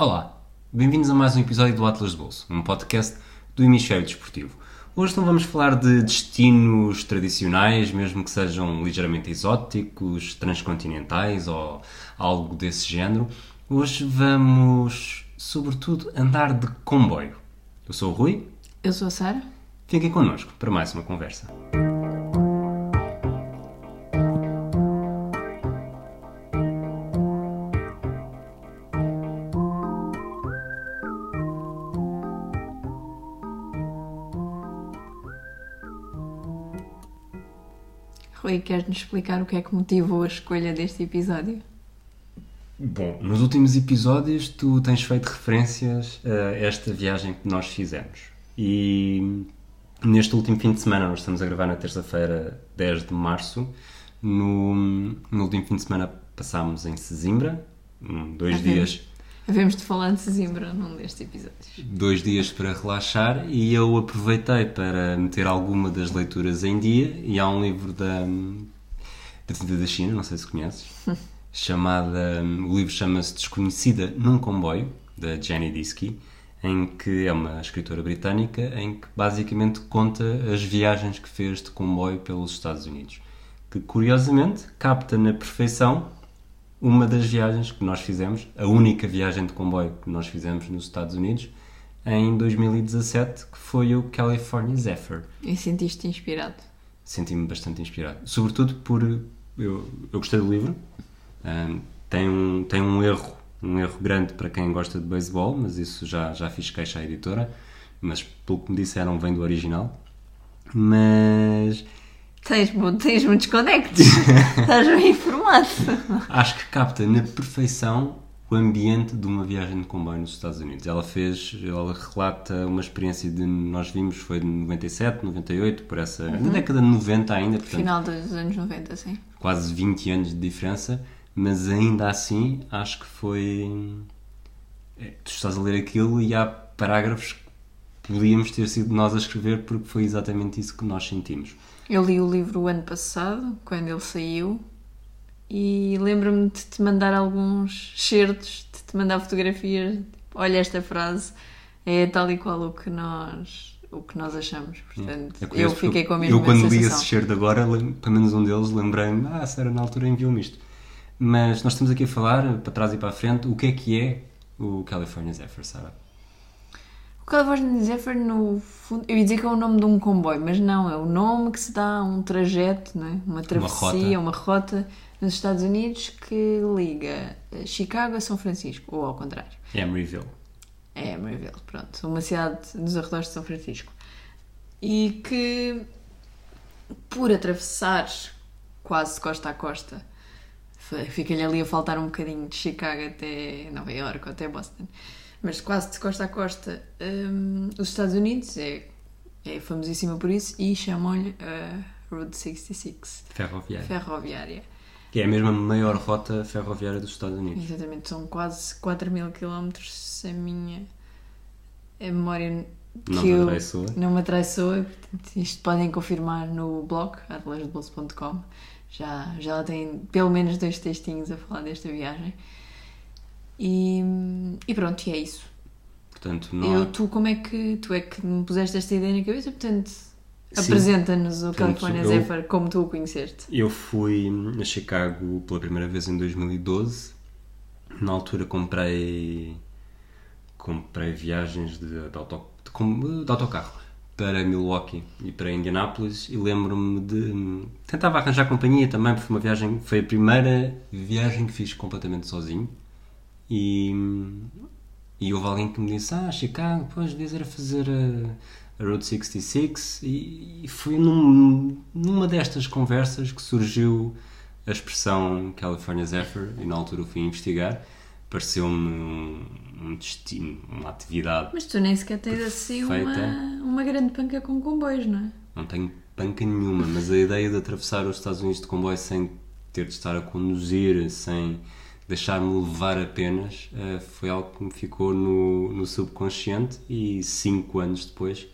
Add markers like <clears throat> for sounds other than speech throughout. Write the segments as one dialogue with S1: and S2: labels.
S1: Olá, bem-vindos a mais um episódio do Atlas de Bolso, um podcast do Hemisfério Desportivo. Hoje não vamos falar de destinos tradicionais, mesmo que sejam ligeiramente exóticos, transcontinentais ou algo desse género. Hoje vamos, sobretudo, andar de comboio. Eu sou o Rui.
S2: Eu sou a Sara.
S1: Fiquem connosco para mais uma conversa.
S2: Queres-nos explicar o que é que motivou a escolha deste episódio?
S1: Bom, nos últimos episódios tu tens feito referências a esta viagem que nós fizemos. E neste último fim de semana, nós estamos a gravar na terça-feira, 10 de março. No, no último fim de semana passámos em Sesimbra, dois
S2: Havemos.
S1: dias
S2: Havemos de falar de Sesimbra num destes episódios.
S1: dois dias para relaxar e eu aproveitei para meter alguma das leituras em dia e há um livro da, da Tinta da China, não sei se conheces, <laughs> chamada, o livro chama-se Desconhecida num Comboio, da Jenny Diski, em que é uma escritora britânica, em que basicamente conta as viagens que fez de comboio pelos Estados Unidos, que curiosamente capta na perfeição uma das viagens que nós fizemos, a única viagem de comboio que nós fizemos nos Estados Unidos, em 2017, que foi o California Zephyr.
S2: E sentiste-te inspirado?
S1: Senti-me bastante inspirado. Sobretudo por. Eu, eu gostei do livro. Ahm, tem, um, tem um erro, um erro grande para quem gosta de beisebol, mas isso já, já fiz queixa à editora. Mas pelo que me disseram, vem do original. Mas
S2: Tens, mu- tens muitos conectos. <laughs> Estás bem informado.
S1: acho que capta na perfeição o ambiente de uma viagem de comboio nos Estados Unidos. Ela fez, ela relata uma experiência de nós vimos foi de 97, 98, por essa na década de 90 ainda, portanto,
S2: Final dos anos 90, sim.
S1: Quase 20 anos de diferença, mas ainda assim acho que foi é, tu estás a ler aquilo e há parágrafos que podíamos ter sido nós a escrever porque foi exatamente isso que nós sentimos.
S2: Eu li o livro o ano passado, quando ele saiu, e lembro-me de te mandar alguns certos, de te mandar fotografias. tipo, Olha esta frase, é tal e qual o que nós, o que nós achamos. Portanto,
S1: É
S2: eu
S1: curioso porque
S2: fiquei com a mesma
S1: Eu, quando li
S2: sensação.
S1: esse cheiro de agora, pelo menos um deles, lembrei-me, ah, a Sara na altura enviou-me isto. Mas nós estamos aqui a falar, para trás e para a frente, o que é que é o California Zephyr, Sara?
S2: O California Zephyr, no fundo, eu ia dizer que é o nome de um comboio, mas não, é o nome que se dá a um trajeto, não é? uma travessia, uma rota. nos Estados Unidos que liga eh, Chicago a São Francisco, ou ao contrário.
S1: Emeryville.
S2: É Emeryville, pronto, uma cidade nos arredores de São Francisco. E que, por atravessar quase de costa a costa, fica-lhe ali a faltar um bocadinho de Chicago até Nova York ou até Boston, mas quase de costa a costa, hum, os Estados Unidos é, é famosíssima por isso e chamam-lhe a Route 66,
S1: Ferroviária.
S2: ferroviária.
S1: Que é a mesma maior rota ferroviária dos Estados Unidos.
S2: Exatamente, são quase 4 mil quilómetros se a minha a memória
S1: Não
S2: eu
S1: atraiçoa.
S2: não me atraiçoa. Isto podem confirmar no blog, atlasdebolso.com. Já, já lá tem pelo menos dois textinhos a falar desta viagem. E, e pronto, e é isso.
S1: Portanto, não
S2: Eu,
S1: há-
S2: tu, como é que tu é que me puseste esta ideia na cabeça? Portanto. Apresenta-nos o California
S1: eu-
S2: Zephyr como tu o conheceste.
S1: Eu fui a Chicago pela primeira vez em 2012. Na altura comprei comprei viagens de, de, auto, de, de autocarro para Milwaukee e para Indianápolis e lembro-me de tentava arranjar companhia também porque foi uma viagem foi a primeira viagem que fiz completamente sozinho e e houve alguém que me disse ah Chicago pois devias era fazer a, a Road 66 e, e foi num- numa destas conversas que surgiu a expressão California Zephyr e na altura fui investigar pareceu-me um, um destino, uma atividade
S2: Mas tu nem sequer tens assim uma, uma grande panca com comboios, não é?
S1: não tenho panca nenhuma, mas a ideia de atravessar os Estados Unidos de comboio sem ter de estar a conduzir, sem deixar-me levar apenas, eh, foi algo que me ficou no, no subconsciente e cinco anos depois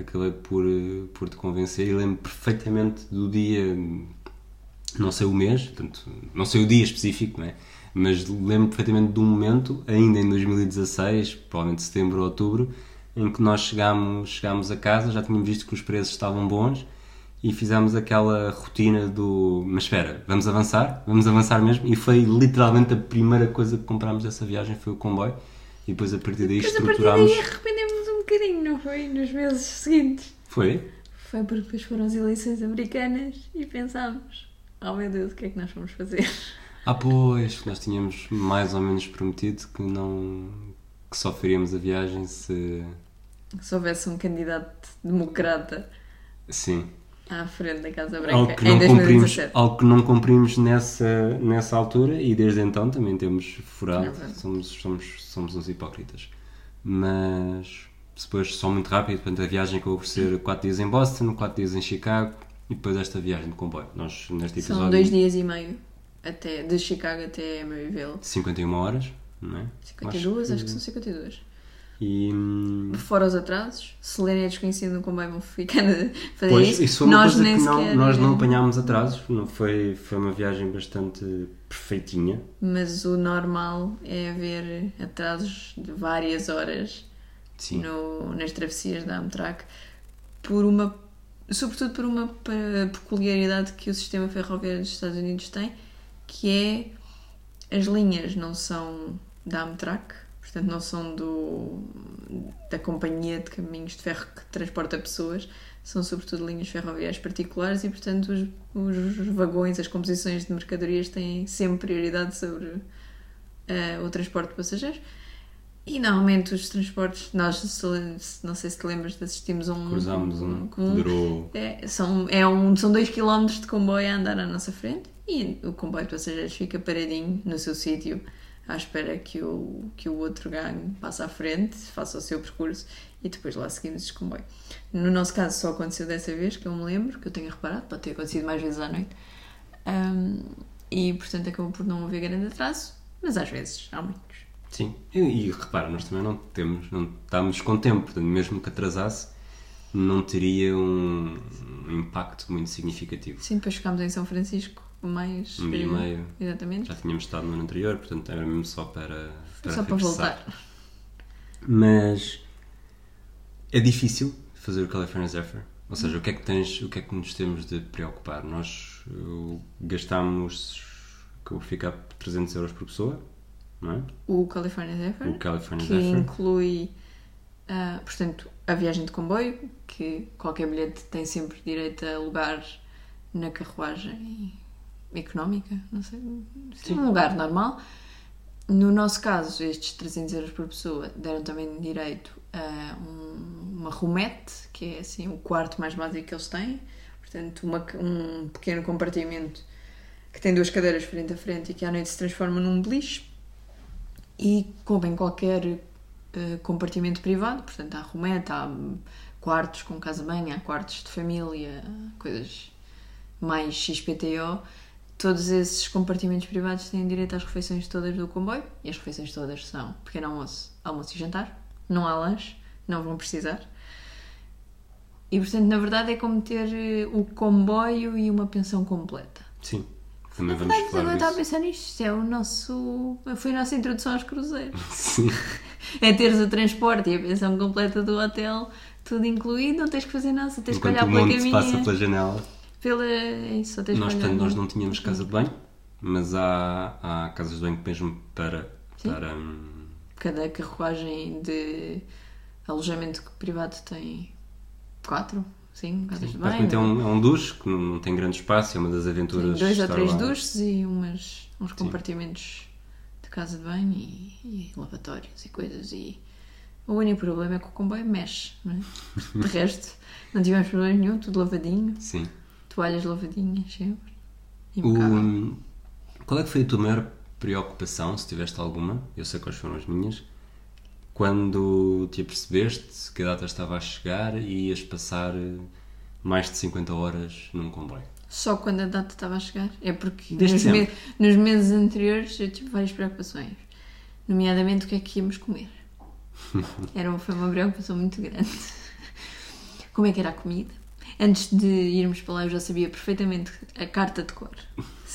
S1: acabei por, eh, por te convencer e lembro perfeitamente do dia, não sei o mês, portanto, não sei o dia específico, não é? Mas lembro perfeitamente de um momento, ainda em 2016, provavelmente setembro ou outubro, em que nós chegámos, chegámos a casa, já tínhamos visto que os preços estavam bons e fizemos aquela rotina do mas espera, vamos avançar, vamos avançar mesmo e foi literalmente a primeira coisa que comprámos dessa viagem foi o comboio e depois a partir daí
S2: Mas a partir
S1: estruturámos
S2: daí bocadinho, não foi? Nos meses seguintes.
S1: foi?
S2: Foi porque depois foram as eleições americanas e pensámos: oh meu Deus, o que é que nós vamos fazer?
S1: Ah pois, nós tínhamos mais ou menos prometido que não que só faríamos a viagem se
S2: Se houvesse um candidato democrata
S1: sim,
S2: à frente da Casa
S1: algo
S2: Branca
S1: que
S2: em
S1: não cumprimos,
S2: 2017.
S1: algo que não cumprimos nessa, nessa altura e desde então também temos furado, somos, somos, somos uns hipócritas. Mas depois só muito rápido, portanto a viagem acabou por ser 4 dias em Boston, 4 dias em Chicago e depois esta viagem de comboio. Nós neste episódio
S2: São dois dias e meio até, de Chicago até Maryville.
S1: 51 horas, não é?
S2: 52, acho que são 52.
S1: E hum,
S2: Fora os atrasos, Selena é desconhecido no comboio, vão ficando a fazer
S1: Pois,
S2: isso.
S1: isso foi uma
S2: nós
S1: coisa
S2: nem
S1: que não, nós não apanhámos atrasos, não foi, foi uma viagem bastante perfeitinha.
S2: Mas o normal é haver atrasos de várias horas. No, nas travessias da Amtrak, por uma, sobretudo por uma pe- peculiaridade que o sistema ferroviário dos Estados Unidos tem, que é as linhas não são da Amtrak, portanto não são do, da companhia de caminhos de ferro que transporta pessoas, são sobretudo linhas ferroviárias particulares e portanto os, os vagões, as composições de mercadorias têm sempre prioridade sobre eh, o transporte de passageiros. E normalmente os transportes, nós não sei se te lembras assistimos a um.
S1: Cruzámos um que
S2: um-
S1: durou.
S2: é, são, é um, são 2 km de comboio a andar à nossa frente e o comboio de passageiros fica paradinho no seu sítio à espera que o, que o outro gangue passe à frente, faça o seu percurso e depois lá seguimos esse comboio. No nosso caso só aconteceu dessa vez, que eu me lembro, que eu tenho reparado, pode ter acontecido mais vezes à noite. Ahm, e portanto acabou por não haver grande atraso, mas às vezes há muitos.
S1: Sim. E, e repara, nós também não temos, não estamos com tempo, portanto, mesmo que atrasasse, não teria um, um impacto muito significativo.
S2: Sim, depois ficámos em São Francisco mais.
S1: Um dia e
S2: eh,
S1: meio.
S2: Exatamente.
S1: Já tínhamos estado no ano anterior, portanto era mesmo só para, para
S2: Só para
S1: regressar.
S2: voltar.
S1: Mas é difícil fazer o California Zephyr. Ou seja, o que é que tens, o que é que nos temos de preocupar? Nós uh, gastamos que eu ficar 300 euros por pessoa, é?
S2: O California Zephyr.
S1: O California
S2: que
S1: Zephyr.
S2: inclui, ah, portanto, a viagem de comboio, que qualquer bilhete tem sempre direito a lugar na carruagem económica, não sei,
S1: Sim.
S2: um lugar normal. No nosso caso, estes 300 euros por pessoa deram também direito a um- uma roomette, que é assim o quarto mais básico que eles têm. Portanto, uma- um pequeno compartimento que tem duas cadeiras frente a frente e que à noite se transforma num beliche e coube em qualquer eh, compartimento privado, portanto há rometa, há quartos com casa-banho, há quartos de família, coisas mais XPTO. Todos esses compartimentos privados têm direito às refeições todas do comboio e as refeições todas são pequeno almoço, almoço e jantar. Não há lanche, não vão precisar. E portanto, na verdade, é como ter eh, o comboio e uma pensão completa.
S1: Sim. Também
S2: Na
S1: vamos
S2: verdade, agora
S1: falar
S2: estava a pensar nisto. Isto é o nosso. Foi a nossa introdução aos cruzeiros. <laughs>
S1: Sim.
S2: É teres o transporte e a pensão completa do hotel, tudo incluído, não tens que fazer nada, só tens que olhar pela
S1: mundo se passa
S2: caminha.
S1: pela janela.
S2: Pela... é isso,
S1: Nós, portanto, nós não tínhamos casa de banho, mas há, há casas de banho mesmo para.
S2: Sim.
S1: para hum,
S2: Cada carruagem de alojamento privado tem quatro, casas de banho.
S1: basicamente é um, é um duche que não não tem grande espaço, é uma das aventuras.
S2: dois ou três duches e umas, uns compartimentos de casa de banho e, e lavatórios e coisas. E o único problema é que o comboio mexe, não é? <laughs> De resto, não tivemos problema nenhum, tudo lavadinho,
S1: Sim.
S2: toalhas lavadinhas sempre.
S1: O, qual é que foi a tua maior preocupação, se tiveste alguma? Eu sei quais foram as minhas. Quando te apercebeste que a data estava a chegar e ias passar eh, mais de 50 horas num comboio.
S2: Só quando a data estava a chegar. É porque nos, me- nos meses anteriores eu tive várias preocupações. Nomeadamente o que é que íamos comer. <laughs> Era, uma- foi uma preocupação muito grande. Como é que era a comida? Antes de irmos para lá eu já sabia perfeitamente a carta de cor.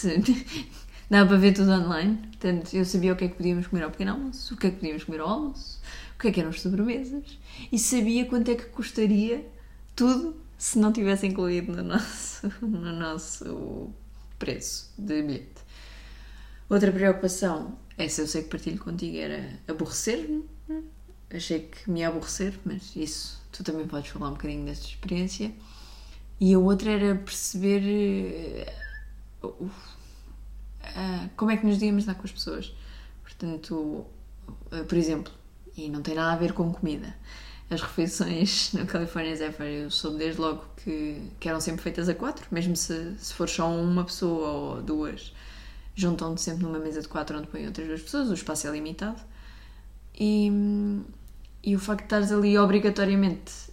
S2: <laughs> Dava para ver tudo online. Portanto, eu sabia o que é que podíamos comer ao pequeno almoço, o que é que podíamos comer ao almoço, que é que eram as sobremesas e sabia quanto é que custaria tudo se não tivesse incluído no nosso, <laughs> no nosso preço de bilhete. Outra preocupação, essa eu sei que partilho contigo, era aborrecer-me. Achei que me ia aborrecer, mas isso tu também podes falar um bocadinho dessa experiência. E a outra era perceber uh, uh, uh, como é que nos íamos dar com as pessoas. Portanto, por exemplo, e não tem nada a ver com comida, as refeições <laughs> na California Zephyr eu soube desde logo que, que eram sempre feitas a quatro, mesmo se, se for só uma pessoa ou duas, juntam-te sempre numa mesa de quatro onde põem outras duas pessoas, o espaço é limitado. E, e o facto de estares ali obrigatoriamente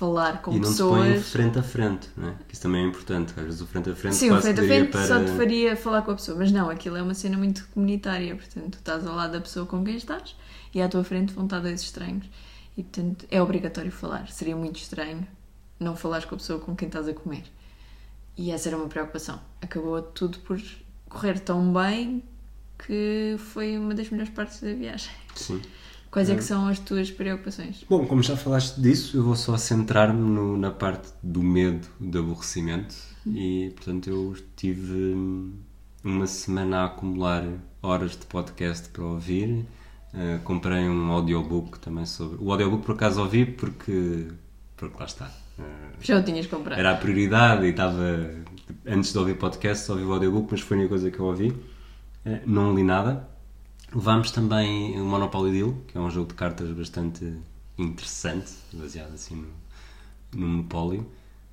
S2: falar com
S1: e não
S2: pessoas.
S1: te põem frente a frente, né? que isso também é importante. Às vezes o frente a frente
S2: Sim, o frente a frente
S1: para...
S2: só te faria falar com a pessoa, mas não, aquilo é uma cena muito comunitária, portanto, tu estás ao lado da pessoa com quem estás e à tua frente vão estar dois estranhos e, portanto, é obrigatório falar. Seria muito estranho não falares com a pessoa com quem estás a comer. E essa era uma preocupação. Acabou tudo por correr tão bem que foi uma das melhores partes da viagem.
S1: Sim.
S2: Quais é que são as tuas preocupações?
S1: Bom, como já falaste disso, eu vou só centrar-me na parte do medo, do aborrecimento e, portanto, eu tive uma semana a acumular horas de podcast para ouvir. Uh, comprei um audiobook também sobre... O audiobook, por acaso, ouvi porque... Porque lá está. Uh,
S2: Já o tinhas comprado?
S1: era a prioridade e estava... Antes de ouvir podcast, ouvi o audiobook, mas foi a única coisa que eu ouvi. Uh, não li nada. Levámos também o Monopoly Deal, que é um jogo de cartas bastante interessante, baseado assim no, no Monopólio.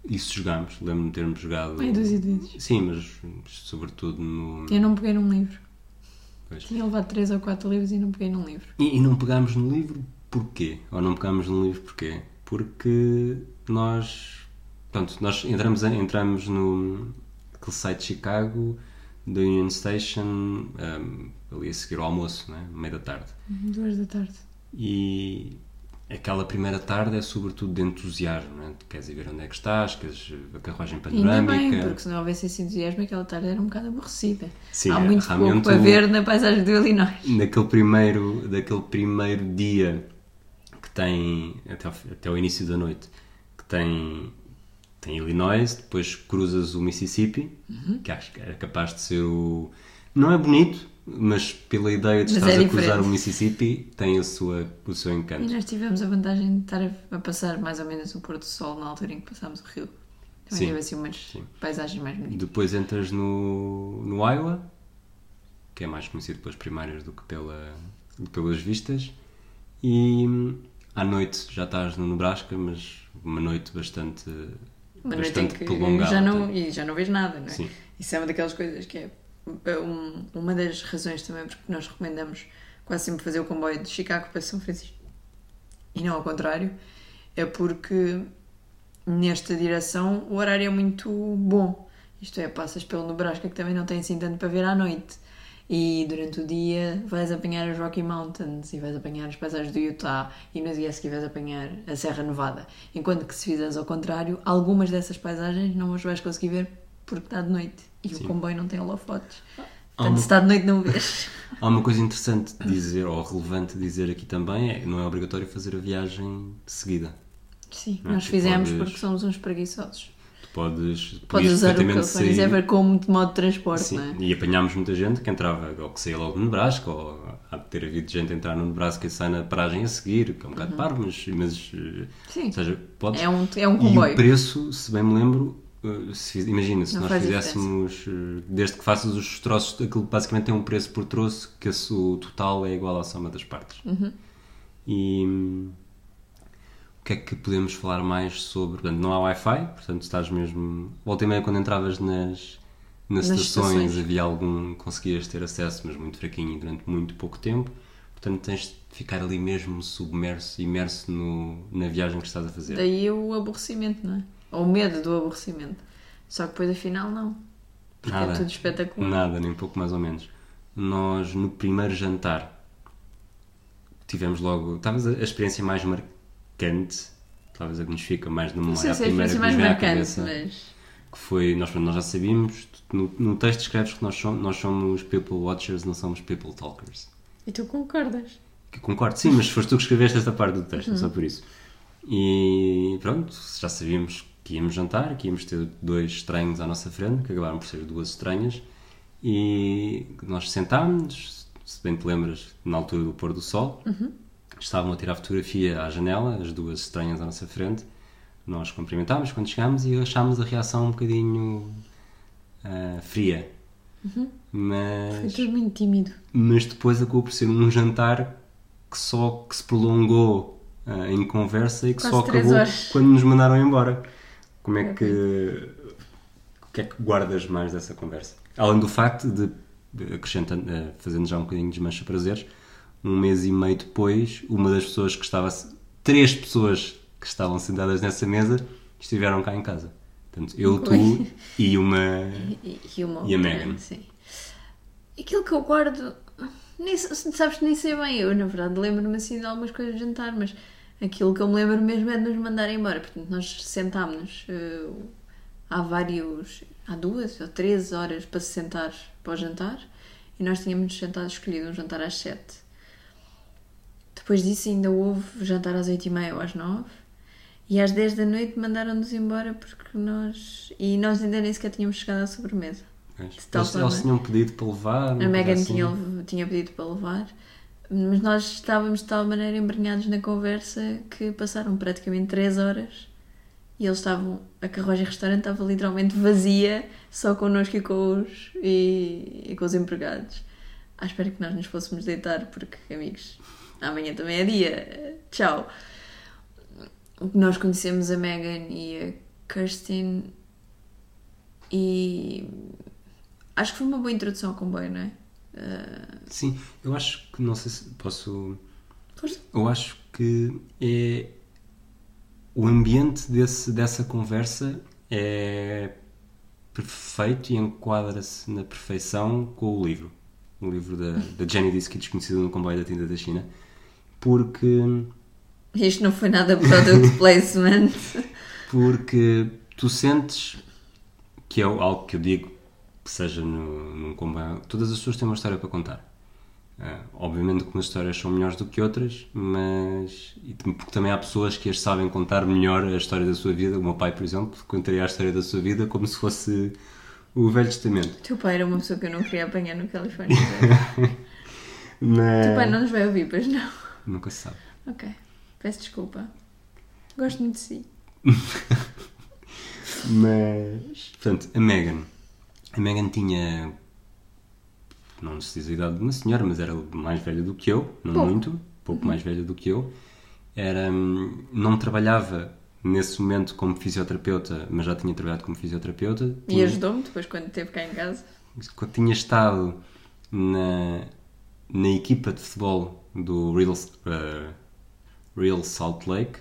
S1: Isso jogámos, lembro-me de termos jogado.
S2: Meia dúzia de vezes.
S1: Sim, mas sobretudo no.
S2: Eu não peguei num livro.
S1: Pois.
S2: Tinha levado três ou quatro livros e não peguei num livro.
S1: E, e não pegámos no livro porquê? Ou não pegámos no livro porquê? Porque nós. Pronto, nós entramos, em- entramos no aquele site de Chicago, da Union Station, um, ali a seguir ao almoço, né? meio da tarde.
S2: Duas da tarde.
S1: E aquela primeira tarde é sobretudo de entusiasmo, né? Queres ir ver onde é que estás, queres a carruagem
S2: Ainda
S1: panorâmica.
S2: bem, porque se não houvesse esse entusiasmo, aquela tarde era um bocado aberrecida.
S1: Sim,
S2: Há
S1: é,
S2: muito pouco para
S1: o-
S2: ver na paisagem do Illinois.
S1: naquele primeiro, daquele primeiro dia que tem, até, ao, até ao início da noite, que tem, tem Illinois, depois cruzas o Mississippi,
S2: Uhum.
S1: que acho que era capaz de ser o. Não é bonito, mas pela ideia de estar
S2: é
S1: a cruzar o Mississippi, tem a sua, o seu
S2: E
S1: encanto.
S2: nós tivemos a vantagem de estar a, passar mais ou menos o pôr do sol na altura em que passámos o rio. Também
S1: Sim,
S2: teve assim umas
S1: sim.
S2: paisagens mais bonitas.
S1: Depois entras no, no Iowa, que é mais conhecido pelas primárias do que pela, pelas vistas, e à noite já estás no Nebraska, mas uma noite bastante,
S2: Uma noite
S1: bastante
S2: que
S1: prolongada.
S2: já não, e já não vês nada, não é?
S1: Sim.
S2: Isso é uma daquelas coisas que é um- uma das razões também porque nós recomendamos quase sempre fazer o comboio de Chicago para São Francisco e não ao contrário, é porque nesta direção o horário é muito bom. Isto é, passas pelo Nebraska que também não tem assim tanto para ver à noite. E durante o dia vais apanhar os Rocky Mountains e vais apanhar as paisagens do Utah e no dia a seguir vais apanhar a Serra Nevada. Enquanto que se fizeres ao contrário, algumas dessas paisagens não as vais conseguir ver porque está de noite e o comboio não tem holofotes. Portanto,
S1: uma-
S2: se está de noite não vês. <laughs>
S1: Há uma coisa interessante de dizer, ou relevante de dizer aqui também, é que não é obrigatório fazer a viagem seguida.
S2: Sim,
S1: Não,
S2: nós
S1: tu
S2: fizemos
S1: podes-
S2: porque somos uns preguiçosos.
S1: Tu podes,
S2: Podes usar o
S1: perfeitamente
S2: California Zephyr como de modo de transporte,
S1: Sim,
S2: não é?
S1: e apanhámos muita gente que entrava, ou que saía logo no Nebraska, ou há de ter havido gente entrar no Nebraska e sai na paragem a seguir, que é um bocado parvo, mas, mas eh,
S2: Sim.
S1: ou seja, podes...
S2: É um, é um
S1: E
S2: comboio.
S1: o preço, se bem me lembro, se fiz- imagina, se
S2: Não
S1: nós fizéssemos, eh, desde que faças os troços, aquilo basicamente tem um preço por troço, que o total é igual à soma das partes.
S2: Uhum.
S1: E o que é que podemos falar mais sobre? Portanto, não há Wi-Fi, portanto estás mesmo. Volta e meia, quando entravas nas, nas,
S2: Nas
S1: estações,
S2: estações.
S1: havia algum. conseguias ter acesso, mas muito fraquinho durante muito pouco tempo. Portanto, tens de ficar ali mesmo submerso, imerso no, na viagem que estás a fazer.
S2: Daí o aborrecimento, não é? Ou o medo do aborrecimento. Só que depois afinal não. Porque
S1: Nada.
S2: é tudo espetacular.
S1: Nada, nem pouco mais ou menos. Nós, no primeiro jantar, tivemos logo. Talvez a experiência mais marcante, talvez a que nos fica mais na
S2: Não
S1: memória.
S2: sei
S1: a
S2: se é a experiência
S1: que
S2: mais marcante,
S1: cabeça.
S2: mas.
S1: que foi, nós, nós já sabíamos, no, no texto escreves que nós somos, nós somos people watchers, não somos people talkers.
S2: E tu concordas?
S1: Que concordo, sim, mas foste tu que escreveste esta parte do texto, só por isso. E pronto, já sabíamos que íamos jantar, que íamos ter dois estranhos à nossa frente, que acabaram por ser duas estranhas, e nós sentámos, se bem te lembras, na altura do pôr do sol, estavam a tirar fotografia à janela, as duas estranhas à nossa frente, nós cumprimentámos quando chegámos e achámos a reação um bocadinho ah, fria.
S2: Foi
S1: Mas,
S2: tudo muito tímido.
S1: mas depois acabou por ser um jantar que só que se prolongou ah, em conversa e que
S2: Quase
S1: só acabou
S2: horas.
S1: quando nos mandaram embora. Como é que o que é que guardas mais dessa conversa? Além do facto de, acrescentando, eh, fazendo já um bocadinho de desmancha prazeres, um mês e meio depois, uma das pessoas que estava três pessoas que estavam sentadas nessa mesa estiveram cá em casa. Portanto, eu, tu e uma
S2: E, e, uma
S1: E a Megan.
S2: Sim. Aquilo que eu guardo. Nem, sabes que nem sei bem. Eu, na verdade, lembro-me assim de algumas coisas de jantar, mas aquilo que eu me lembro mesmo é de nos mandar embora. Portanto, nós sentámos-nos eh, há vários. há duas ou três horas para se sentar para o jantar e nós tínhamos sentado escolhido um jantar às sete. Depois disso ainda houve jantar às oito e meia ou às nove. E às 10 da noite mandaram-nos embora porque nós. E nós ainda nem sequer tínhamos chegado à sobremesa.
S1: Eles,
S2: tal
S1: eles
S2: forma.
S1: tinham pedido para levar.
S2: A Megan
S1: assim.
S2: tinha, tinha pedido para levar, mas nós estávamos de tal maneira embrenhados na conversa que passaram praticamente 3 horas e eles estavam. A carruagem restaurante estava literalmente vazia, só connosco e com os, e, e com os empregados. À espera que nós nos fôssemos deitar, porque, amigos, amanhã também é dia. Tchau. Nós conhecemos a Megan e a Kirsten e acho que foi uma boa introdução ao comboio, não é?
S1: Sim, eu acho que não sei se posso.
S2: Força.
S1: Eu acho que é o ambiente desse, dessa conversa é perfeito e enquadra-se na perfeição com o livro. O livro da, da Jenny Disse desconhecido no comboio da tinta da China. Porque
S2: isto não foi nada product <laughs> placement.
S1: porque tu sentes que é algo que eu digo que seja no, num comboio, todas as pessoas têm uma história para contar. Ah, obviamente que umas histórias são melhores do que outras, mas e porque também há pessoas que as sabem contar melhor a história da sua vida. O meu pai, por exemplo, contaria a história da sua vida como se fosse o Velho Testamento.
S2: O teu pai era uma pessoa que eu não queria apanhar no Califórnia. O <laughs>
S1: Mas
S2: teu pai não nos vai ouvir, pois não.
S1: nunca se sabe.
S2: Ok, peço desculpa. Gosto muito de si. <laughs>
S1: Mas, portanto, a Megan. A Megan tinha. Não se diz a idade de uma senhora, mas era mais velha do que eu, não
S2: Pouco.
S1: muito, pouco mais velha do que eu. Era, hum, não trabalhava nesse momento como fisioterapeuta, mas já tinha trabalhado como fisioterapeuta.
S2: E
S1: Tinha,
S2: ajudou-me depois quando esteve cá em casa.
S1: tinha estado na, na equipa de futebol do Real, uh, Real Salt Lake.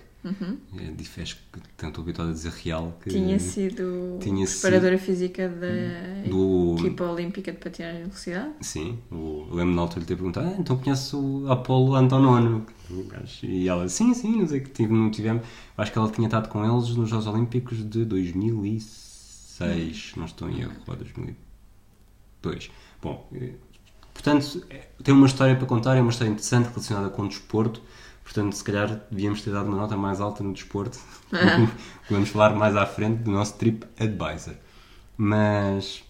S1: É difícil que tanto habituado a dizer real que
S2: Tinha sido
S1: tinha
S2: preparadora física da
S1: do
S2: equipa olímpica de patinagem de velocidade.
S1: Sim, o, eu lembro na altura de ter perguntado, ah, então conheço o Apolo Antonono. O E ela, sim, sim, não sei que tive, não tivemos. Acho que ela tinha estado com eles nos Jogos Olímpicos de 2006, não estou em erro, ou 2002. Bom, eh, portanto, é- tem uma história para contar, é uma história interessante relacionada com o desporto. Portanto, se calhar devíamos ter dado uma nota mais alta no desporto. <laughs> Vamos falar mais à frente do nosso Trip Advisor. Mas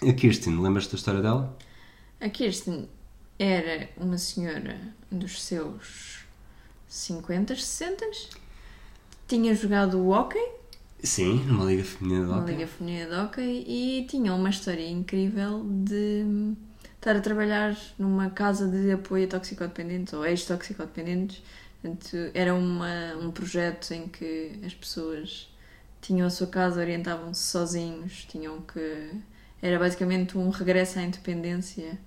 S1: a Kirsten, lembras-te da história dela?
S2: A Kirsten era uma senhora dos seus 50, 60 tinha jogado o hockey,
S1: Sim, numa liga feminina de
S2: uma
S1: hockey.
S2: liga feminina de hockey, e tinha uma história incrível de estar a trabalhar numa casa de apoio a toxicodependentes ou ex-toxicodependentes. Era uma, um projeto em que as pessoas tinham a sua casa, orientavam-se sozinhos, tinham que. Era basicamente um regresso à independência,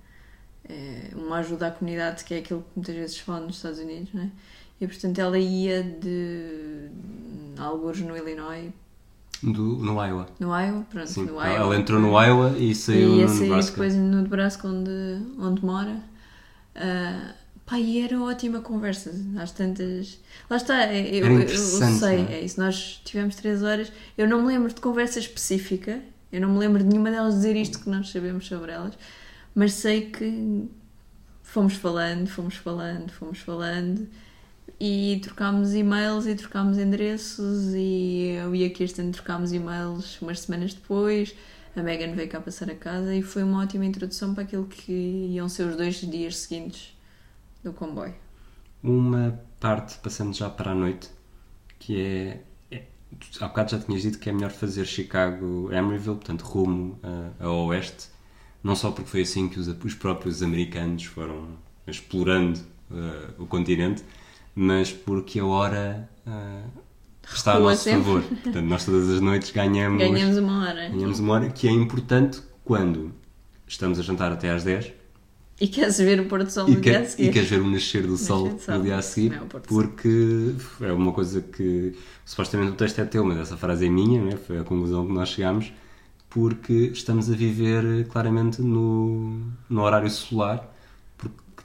S2: eh, uma ajuda à comunidade, que é aquilo que muitas vezes se fala nos Estados Unidos, não é? E portanto ela ia de alguns no Illinois,
S1: Do, no Iowa.
S2: no Iowa, pronto,
S1: Sim,
S2: no Iowa.
S1: ela entrou no Iowa e
S2: E
S1: saiu
S2: ia
S1: no
S2: sair
S1: Nebraska.
S2: depois no Nebraska, onde, onde mora, ah, Pá, e era ótima conversa. Às tantas. Lá está, eu,
S1: Era
S2: eu- eu
S1: interessante,
S2: sei,
S1: é?
S2: é isso. Nós tivemos três horas. Eu não me lembro de conversa específica. Eu não me lembro de nenhuma delas dizer isto que nós sabemos sobre elas. Mas sei que fomos falando, fomos falando, fomos falando. E trocámos e-mails e trocámos endereços. E eu e a Kirsten trocámos e-mails umas semanas depois. A Megan veio cá passar a casa e foi uma ótima introdução para aquilo que iam ser os dois dias seguintes do comboio.
S1: Uma parte, passando já para a noite, que é. é há bocado já tinhas dito que é melhor fazer Chicago-Emeryville, portanto, rumo a, a oeste, não só porque foi assim que os, os próprios americanos foram explorando eh, o continente, mas porque a hora eh, está a nosso
S2: sempre.
S1: favor. Portanto, nós todas as noites ganhamos,
S2: Ganhamos uma hora.
S1: ganhamos uma hora, que é importante quando estamos a jantar até às 10
S2: E queres ver o pôr do sol no dia a seguir?
S1: e queres ver o nascer do sol
S2: do sol.
S1: no dia a seguir,
S2: Não é
S1: porque é uma coisa que supostamente o texto é teu, mas essa frase é minha, né? foi a conclusão que nós chegámos, porque estamos a viver claramente no, no horário solar,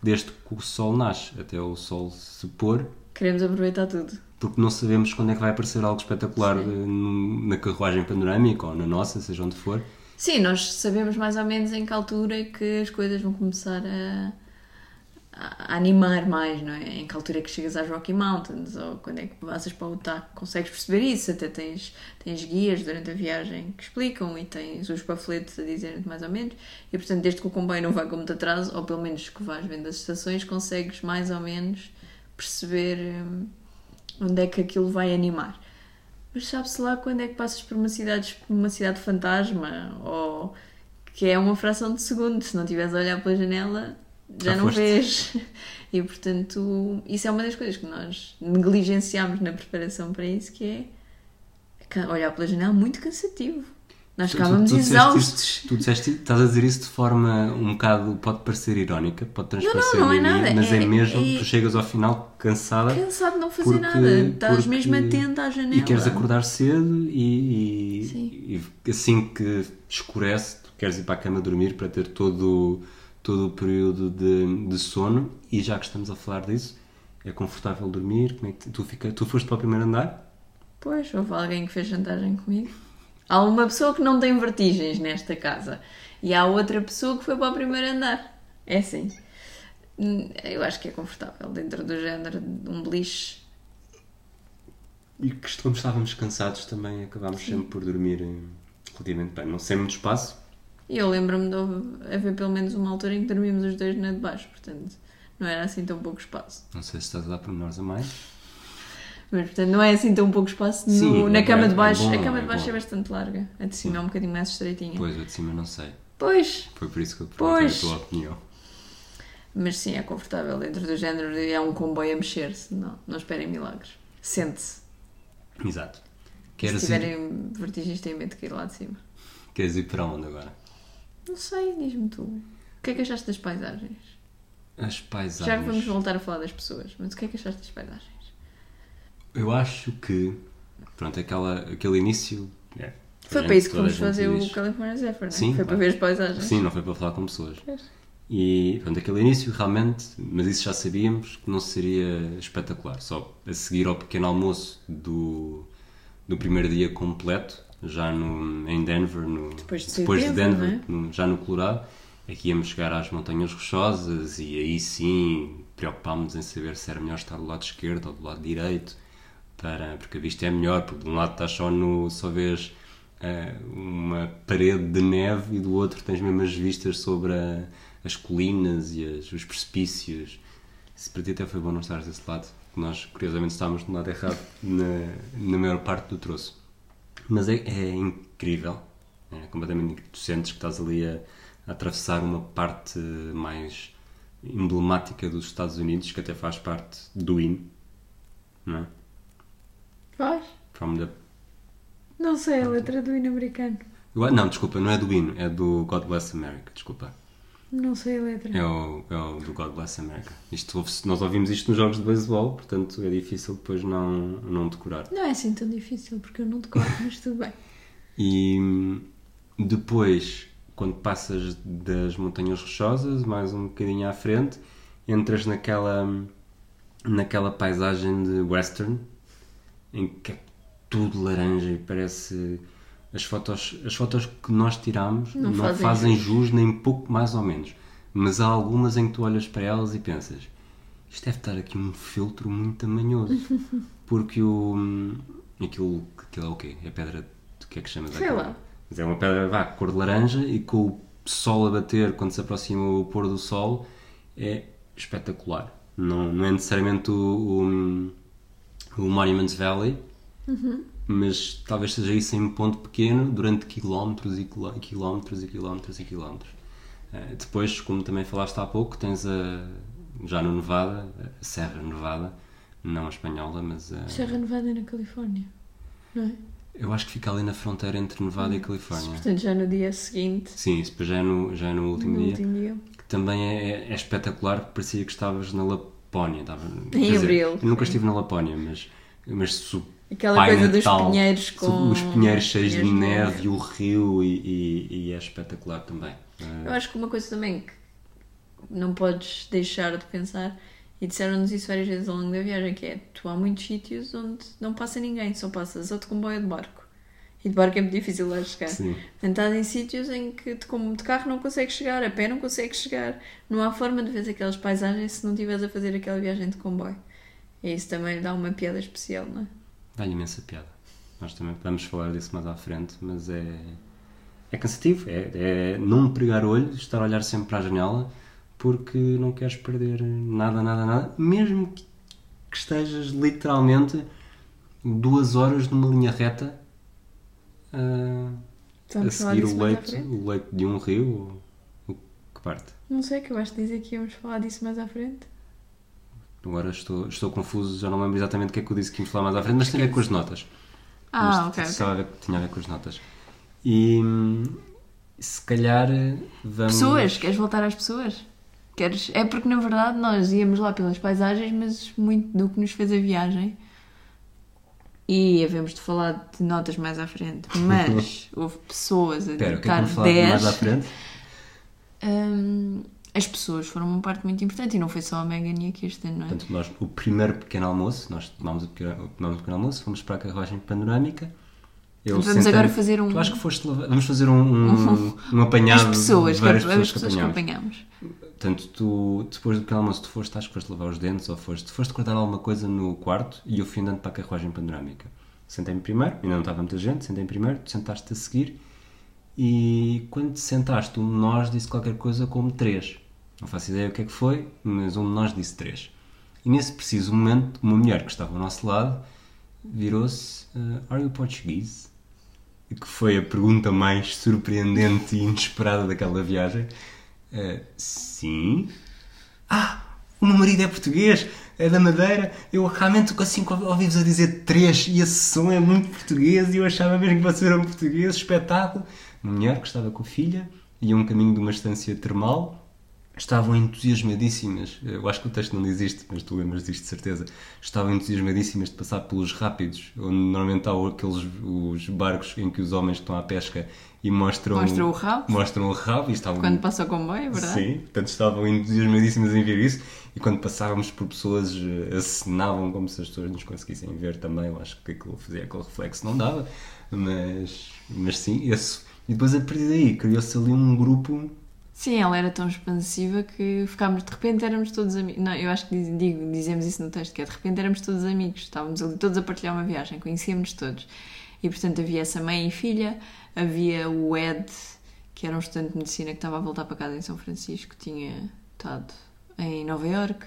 S1: desde que o sol nasce até o sol se pôr,
S2: Queremos aproveitar tudo.
S1: porque não sabemos quando é que vai aparecer algo espetacular
S2: Sim.
S1: na carruagem panorâmica ou na nossa, seja onde for.
S2: Sim, nós sabemos mais ou menos em que altura é que as coisas vão começar a, a animar mais, não é? Em que altura é que chegas às Rocky Mountains ou quando é que passas para o Utah. Consegues perceber isso, até tens, tens guias durante a viagem que explicam e tens os panfletos a dizerem mais ou menos. E portanto, desde que o comboio não vai com muito atraso, ou pelo menos que vais vendo as estações, consegues mais ou menos perceber hum, onde é que aquilo vai animar. Mas sabe-se lá quando é que passas por uma cidade, uma cidade fantasma ou que é uma fração de segundo. Se não estiveres a olhar pela janela, já,
S1: Já
S2: não
S1: foste.
S2: vês. <laughs> E portanto, isso é uma das coisas que nós negligenciamos na preparação para isso, que é olhar pela janela muito cansativo. Nós ficávamos exaustos.
S1: isso- tu disseste, estás a dizer isso de forma um bocado, pode parecer irónica, pode transparecer
S2: não é
S1: ironia,
S2: nada,
S1: mas é,
S2: é-
S1: mesmo,
S2: é-
S1: tu chegas ao final cansada
S2: Cansado de não fazer
S1: Porque-
S2: nada. Estás mesmo atento à janela.
S1: e queres acordar cedo e, e- e assim que escurece, tu queres ir para a cama dormir para ter todo, todo o período de, de sono e já que estamos a falar disso, é confortável dormir, como é que tu, fica, tu foste para o primeiro andar?
S2: Pois, houve alguém que fez chantagem comigo. Há uma pessoa que não tem vertigens nesta casa. E há outra pessoa que foi para o primeiro andar. É assim. Hum, Eu acho que é confortável dentro do género de um beliche.
S1: E que como estávamos cansados também acabámos sempre por dormir eh, relativamente bem, não sem muito espaço,
S2: E eu lembro-me de haver pelo menos uma altura em que dormimos os dois na de baixo. Portanto, não era assim tão pouco espaço.
S1: não sei se estás a dar pormenores a mais.
S2: Mas, portanto, não é assim tão pouco espaço no-
S1: Sim,
S2: na
S1: é
S2: cama de baixo.
S1: é bom,
S2: a cama
S1: é
S2: de baixo
S1: bom.
S2: é bastante larga. A de cima é um bocadinho mais estreitinha.
S1: Pois, o de cima não sei.
S2: Pois,
S1: Foi por isso que eu te perguntei
S2: Pois.
S1: a tua opinião.
S2: Mas sim, é confortável dentro do género de é um comboio a mexer-se. Não, não esperem milagres. Sente-se.
S1: Exato.
S2: Se
S1: Queres ir,
S2: tiverem vertigens, têm medo de cair lá de cima.
S1: queres ir para onde agora?
S2: Não sei, diz-me tu. O que é que achaste das paisagens?
S1: As paisagens.
S2: Já vamos voltar a falar das pessoas, mas o que é que achaste das paisagens?
S1: Eu acho que, pronto, aquela, aquele início. é,
S2: Foi para isso que fomos fazer
S1: diz.
S2: o California Zephyr, não é?
S1: Sim,
S2: Foi para
S1: claro.
S2: ver as paisagens.
S1: Sim, não foi para falar com pessoas.
S2: Pois.
S1: E pronto, aquele início realmente, mas isso já sabíamos que não seria espetacular. Só a seguir ao pequeno almoço do, do primeiro dia completo, já no, em Denver, no,
S2: Depois de
S1: depois de
S2: Denver, não
S1: no- já no Colorado, é que íamos chegar às Montanhas Rochosas e aí sim preocupámos em saber se era melhor estar do lado esquerdo ou do lado direito, para, porque a vista é melhor, porque de um lado estás só, no, só vês eh, uma parede de neve e do outro tens mesmo as vistas sobre a- as colinas e as- os precipícios. Se para ti até foi bom não estares desse lado, que nós curiosamente estávamos no lado errado na, na maior parte do troço. Mas é, é incrível, é completamente incrível. Tu sentes que estás ali a, a atravessar uma parte mais emblemática dos Estados Unidos, que até faz parte do hino, não é?
S2: Faz?
S1: From the...
S2: Não sei, a letra do hino americano.
S1: Não, desculpa, não é do hino, é do God Bless America, desculpa.
S2: Não sei a letra.
S1: É o, é o do God Bless America. Isto, nós ouvimos isto nos jogos de beisebol, portanto é difícil depois não, não decorar.
S2: Não é assim tão difícil, porque eu não decoro, mas tudo bem.
S1: E hum, depois, quando passas das Montanhas Rochosas, mais um bocadinho à frente, entras naquela, naquela paisagem de western em que é tudo laranja e parece. As fotos, as fotos que nós tiramos
S2: Não
S1: não,
S2: fazem
S1: fazem, jus nem pouco mais ou menos. Mas há algumas em que tu olhas para elas e pensas isto deve estar aqui um filtro muito tamanhoso. <laughs> Porque o. Aquilo, aquilo é o quê? É pedra. O que é que chama
S2: Sei lá.
S1: Mas é uma pedra vá, cor de laranja e com o sol a bater quando se aproxima o pôr do sol é espetacular. Não, não é necessariamente o, o, o Monument Valley, mas talvez seja isso em um ponto pequeno durante quilómetros e quiló- quilómetros e quilómetros e quilómetros. Eh, depois, como também falaste há pouco, tens a, já no Nevada, a Serra Nevada, não a espanhola, mas a,
S2: Serra Nevada na Califórnia, não é?
S1: eu acho que fica ali na fronteira entre Nevada e Califórnia.
S2: Portanto, já no dia seguinte,
S1: Sim, isso depois já é no, já é no último
S2: no
S1: dia.
S2: último dia.
S1: que também é, é espetacular, porque parecia que estavas na Lapónia. Estava,
S2: Em abril,
S1: eu nunca estive na Lapónia, mas, mas
S2: Aquela
S1: Pai
S2: coisa dos
S1: Natal,
S2: pinheiros
S1: se
S2: com.
S1: os pinheiros cheios de
S2: pinheiros
S1: neve e o rio e, e- e é espetacular também.
S2: Eu acho que uma coisa também que não podes deixar de pensar, e disseram-nos isso várias vezes ao longo da viagem, que é tu há muitos sítios onde não passa ninguém, só passas ou de comboio ou de barco. E de barco é muito difícil lá chegar.
S1: Sim.
S2: Estás em sítios em que de, como de carro não consegues chegar, a pé não consegues chegar. Não há forma de ver aquelas paisagens se não estiveres a fazer aquela viagem de comboio. E isso também dá uma piada especial, não é?
S1: Dá-lhe imensa piada. Nós também vamos falar disso mais à frente, mas é, é cansativo. É, é não pregar olho, estar a olhar sempre para a janela, porque não queres perder nada, nada, nada, mesmo que, que estejas literalmente duas horas numa linha reta a, a
S2: falar
S1: seguir o leito, o leito de um rio. O, que parte?
S2: Não sei, que eu acho de dizer que íamos falar disso mais à frente.
S1: Agora estou, estou confuso, já não lembro exatamente o que é que eu disse que íamos falar mais à frente, mas tem a ver com as notas.
S2: Ah,
S1: Mas
S2: ok, ok.
S1: só a ver- tinha a ver com as notas. E hum, se calhar vamos.
S2: Pessoas, queres voltar às pessoas? Queres? É porque na verdade nós íamos lá pelas paisagens, mas muito do que nos fez a viagem. E havemos de falar de notas mais à frente. <laughs> Mas houve pessoas a
S1: Espera, o que é que
S2: dedicar
S1: vamos falar de
S2: 10.
S1: mais à frente?
S2: Hum, as pessoas foram uma parte muito importante e não foi só a Megan e a Kirsten, não é?
S1: Portanto, nós, o primeiro pequeno almoço, nós tomámos o pequeno, tomámos o pequeno almoço, fomos para a carruagem panorâmica. Eu
S2: vamos agora fazer um-
S1: Tu acho que foste levar- Vamos fazer um, um, <laughs> um apanhado
S2: As pessoas,
S1: de
S2: que é
S1: várias
S2: as
S1: pessoas,
S2: pessoas
S1: que
S2: que
S1: apanhámos.
S2: apanhámos.
S1: Portanto, tu, depois do pequeno almoço, tu foste, acho que foste lavar os dentes ou foste, foste cortar alguma coisa no quarto e eu fui andando para a carruagem panorâmica. Sentei-me primeiro, ainda não estava muita gente, sentei-me primeiro, tu sentaste a seguir e quando te sentaste, um de nós disse qualquer coisa como três. Não faço ideia o que é que foi, mas um de nós disse três. E nesse preciso momento, uma mulher que estava ao nosso lado virou-se: "Uh, Are you Portuguese? Que foi a pergunta mais surpreendente e inesperada daquela viagem. Uh, sim. Ah, o meu marido é português, é da Madeira. Eu realmente assim ouvi-vos a dizer três e esse som é muito português e eu achava mesmo que vocês eram portugueses. Espetáculo. Uma mulher que estava com a filha e um caminho de uma estância termal. Estavam entusiasmadíssimas. Eu acho que o texto não diz isto, mas tu lembras disto de certeza. Estavam entusiasmadíssimas de passar pelos rápidos, onde normalmente há aqueles os barcos em que os homens estão à pesca e mostram,
S2: Mostram o rabo.
S1: Mostram o rabo e estavam
S2: Quando passa o comboio, é verdade?
S1: Sim, portanto estavam entusiasmadíssimas em ver isso e quando passávamos por pessoas eh, acenavam como se as pessoas nos conseguissem ver também. Eu acho que aquilo fazia aquele reflexo, não dava, mas, mas sim, esse. E depois a partir daí criou-se ali um grupo.
S2: Sim, ela era tão expansiva que ficámos, de repente éramos todos amigos. Não, eu acho que diz- digo, dizemos isso no texto, que é de repente éramos todos amigos, estávamos ali todos a partilhar uma viagem, conhecíamos todos. E portanto havia essa mãe e filha, havia o Ed, que era um estudante de medicina que estava a voltar para casa em São Francisco, tinha estado em Nova York.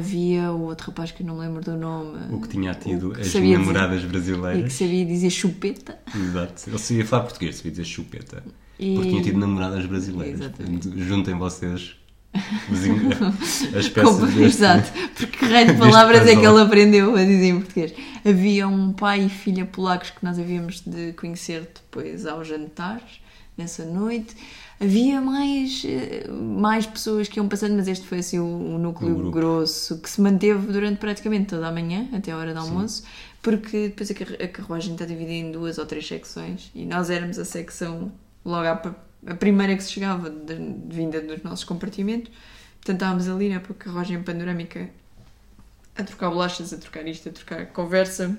S2: Havia o outro rapaz que eu não me lembro do nome.
S1: O que tinha tido
S2: que
S1: as namoradas
S2: dizer- E
S1: brasileiras.
S2: que sabia dizer chupeta.
S1: Exato. Ele sabia falar português, sabia dizer chupeta.
S2: E-
S1: Porque tinha tido namoradas brasileiras.
S2: Exatamente.
S1: Portanto, Juntem vocês vizinho- <laughs> as peças
S2: Como-
S1: deste-
S2: Exato, porque que raio de palavras é que ele aprendeu a dizer em português. Havia um pai e filha polacos que nós havíamos de conhecer depois aos jantares, nessa noite. Havia mais, eh, mais pessoas que iam passando, mas este foi assim o, o núcleo
S1: Um
S2: grosso que se manteve durante praticamente toda a manhã, até a hora do almoço, porque depois a carruagem está dividida em duas ou três secções e nós éramos a secção logo à, a primeira que se chegava, de, vinda dos nossos compartimentos. Portanto, estávamos ali na carruagem panorâmica a trocar bolachas, a trocar isto, a trocar conversa.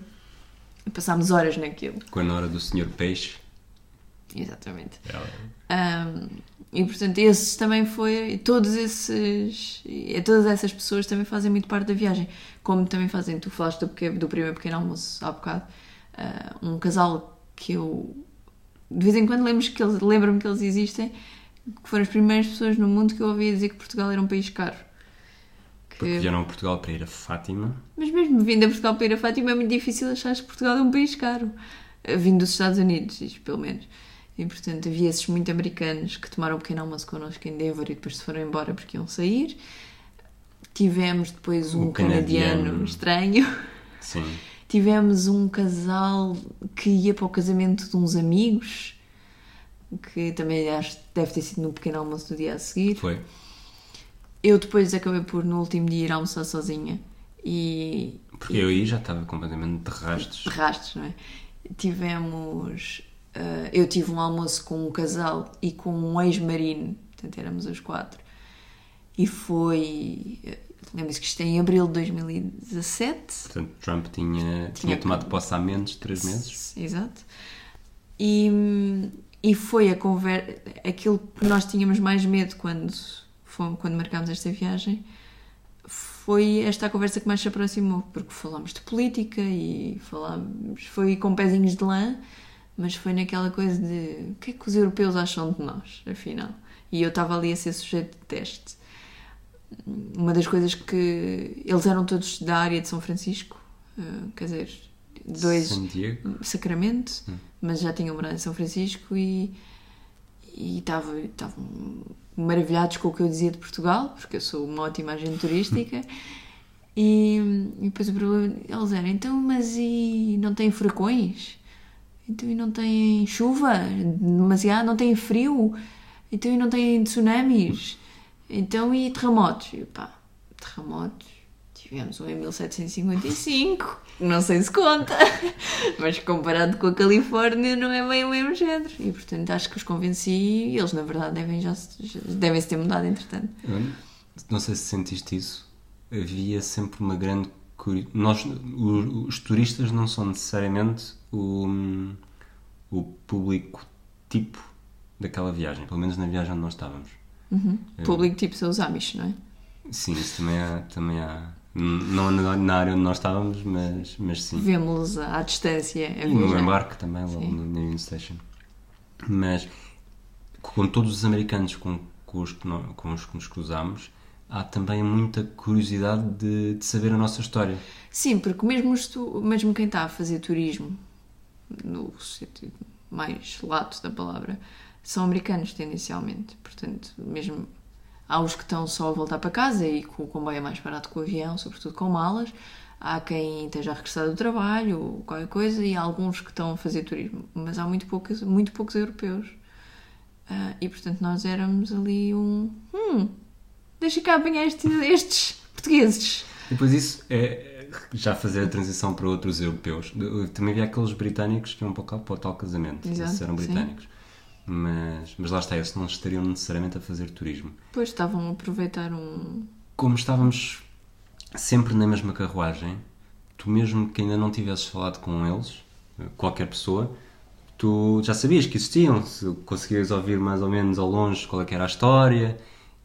S2: Passámos horas naquilo.
S1: Quando na hora do Senhor Peixe.
S2: Exatamente.
S1: ela-
S2: Um, e portanto, esses também foi. Todos esses. e Todas essas pessoas também fazem muito parte da viagem. Como também fazem. Tu falaste do, pequeno, do primeiro pequeno almoço há bocado. ah, um casal que eu. De vez em quando lembro-me que, eles, que eles existem. Que foram as primeiras pessoas no mundo que eu ouvi dizer que Portugal era um país caro. Que-
S1: Porque vieram a Portugal para ir a Fátima.
S2: mas mesmo vindo a Portugal para ir a Fátima é muito difícil achar que Portugal é um país caro. Eh, Vindo dos Estados Unidos, isto pelo menos. E portanto havia esses muito americanos que tomaram um pequeno almoço connosco em Denver e depois se foram embora porque iam sair. Tivemos depois um
S1: Um
S2: canadiano,
S1: canadiano.
S2: estranho.
S1: Sim. <laughs>
S2: Tivemos um casal que ia para o casamento de uns amigos, que também acho que deve ter sido no pequeno almoço do dia a seguir.
S1: Foi.
S2: Eu depois acabei por no último dia ir almoçar sozinha e
S1: Porque eu aí já estava completamente de rastos.
S2: de rastros, não é? Tivemos. eh, eu tive um almoço com um casal e com um ex-marino, portanto éramos os quatro. E foi. Lembro-se que isto é em abril de 2017.
S1: Portanto, Trump tinha, tinha,
S2: Tinha-
S1: tomado posse há menos de 3 meses.
S2: Exato. E, e foi a conversa. Aquilo que nós tínhamos mais medo quando, fomos, quando marcámos esta viagem foi esta a conversa que mais se aproximou, porque falámos de política e falámos. Foi com pezinhos de lã, mas foi naquela coisa de o que é que os europeus acham de nós, afinal. E eu estava ali a ser sujeito de teste. Uma das coisas que. Eles eram todos da área de São Francisco, eh, quer dizer, dois.
S1: San Diego.
S2: Sacramento,
S1: Hum.
S2: mas já tinham morado em São Francisco e e estavam estavam maravilhados com o que eu dizia de Portugal, porque eu sou uma ótima agente turística. <laughs> E, e depois o problema, eles eram, então, mas e não tem furacões? Então, e não tem chuva? Demasiado? Não tem frio? Então, e não tem tsunamis? Então, e terremotos? E pá, terremotos? Tivemos um em 1755, não sei se conta, <laughs> mas comparado com a Califórnia não é bem o mesmo género. E portanto acho que os convenci e eles na verdade devem já já- devem -se ter mudado entretanto.
S1: Não sei se sentiste isso. Havia sempre uma grande. Nós, o- os turistas não são necessariamente o, o público tipo daquela viagem, pelo menos na viagem onde nós estávamos.
S2: O público tipo são os Amish, não é?
S1: Sim, isso também há. Também há não na, área onde nós estávamos, mas, mas sim.
S2: Vemos-los à distância a
S1: E no embarque também, logo na Union Station. Mas com todos os americanos com, com, os, que nó- com os que nos cruzámos, há também muita curiosidade de, de saber a nossa história.
S2: Sim, porque mesmo, os tu- mesmo quem está a fazer turismo, no sentido mais lato da palavra, são americanos tendencialmente. Portanto, mesmo há os que estão só a voltar para casa e com o comboio é mais barato que o avião, sobretudo com malas. Há quem esteja a regressar do trabalho ou qualquer coisa e há alguns que estão a fazer turismo. Mas há muito poucos, muito poucos europeus. Ah, e portanto nós éramos ali um. Hum, deixa cá apanhar este- estes portugueses.
S1: Depois isso é já fazer a transição para outros europeus. Eu- Também havia aqueles britânicos que iam para o, ca- para o tal casamento.
S2: Exato,
S1: Esses eram
S2: sim.
S1: Mas, mas lá está, esses não estariam necessariamente a fazer turismo.
S2: Pois estavam a aproveitar um.
S1: como estávamos sempre na mesma carruagem, tu mesmo que ainda não tivesses falado com eles, qualquer pessoa, tu já sabias que existiam, se conseguias ouvir mais ou menos ao longe qual é era a história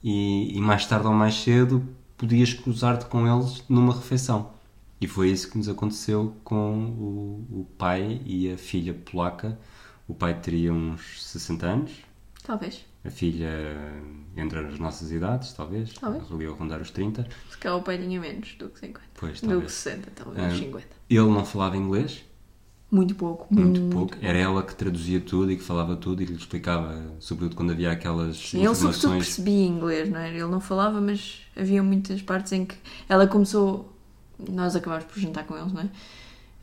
S1: e, e mais tarde ou mais cedo podias cruzar-te com eles numa refeição. E foi isso que nos aconteceu com o, o pai e a filha polaca. O pai teria uns 60 anos,
S2: Talvez.
S1: a filha entre as nossas idades, talvez,
S2: Talvez.
S1: ali a rondar os 30.
S2: Se calhar o pai tinha menos do que 50.
S1: Pois,
S2: do que
S1: talvez.
S2: 60, talvez
S1: Ah,
S2: 50.
S1: Ele não falava inglês,
S2: Muito pouco.
S1: muito pouco. Era ela que traduzia tudo e que falava tudo e que lhe explicava, sobretudo quando havia aquelas
S2: Sim, ele sobretudo
S1: informações.
S2: percebia inglês, não é? Ele não falava, mas havia muitas partes em que ela começou. Nós acabámos por jantar com eles, não é?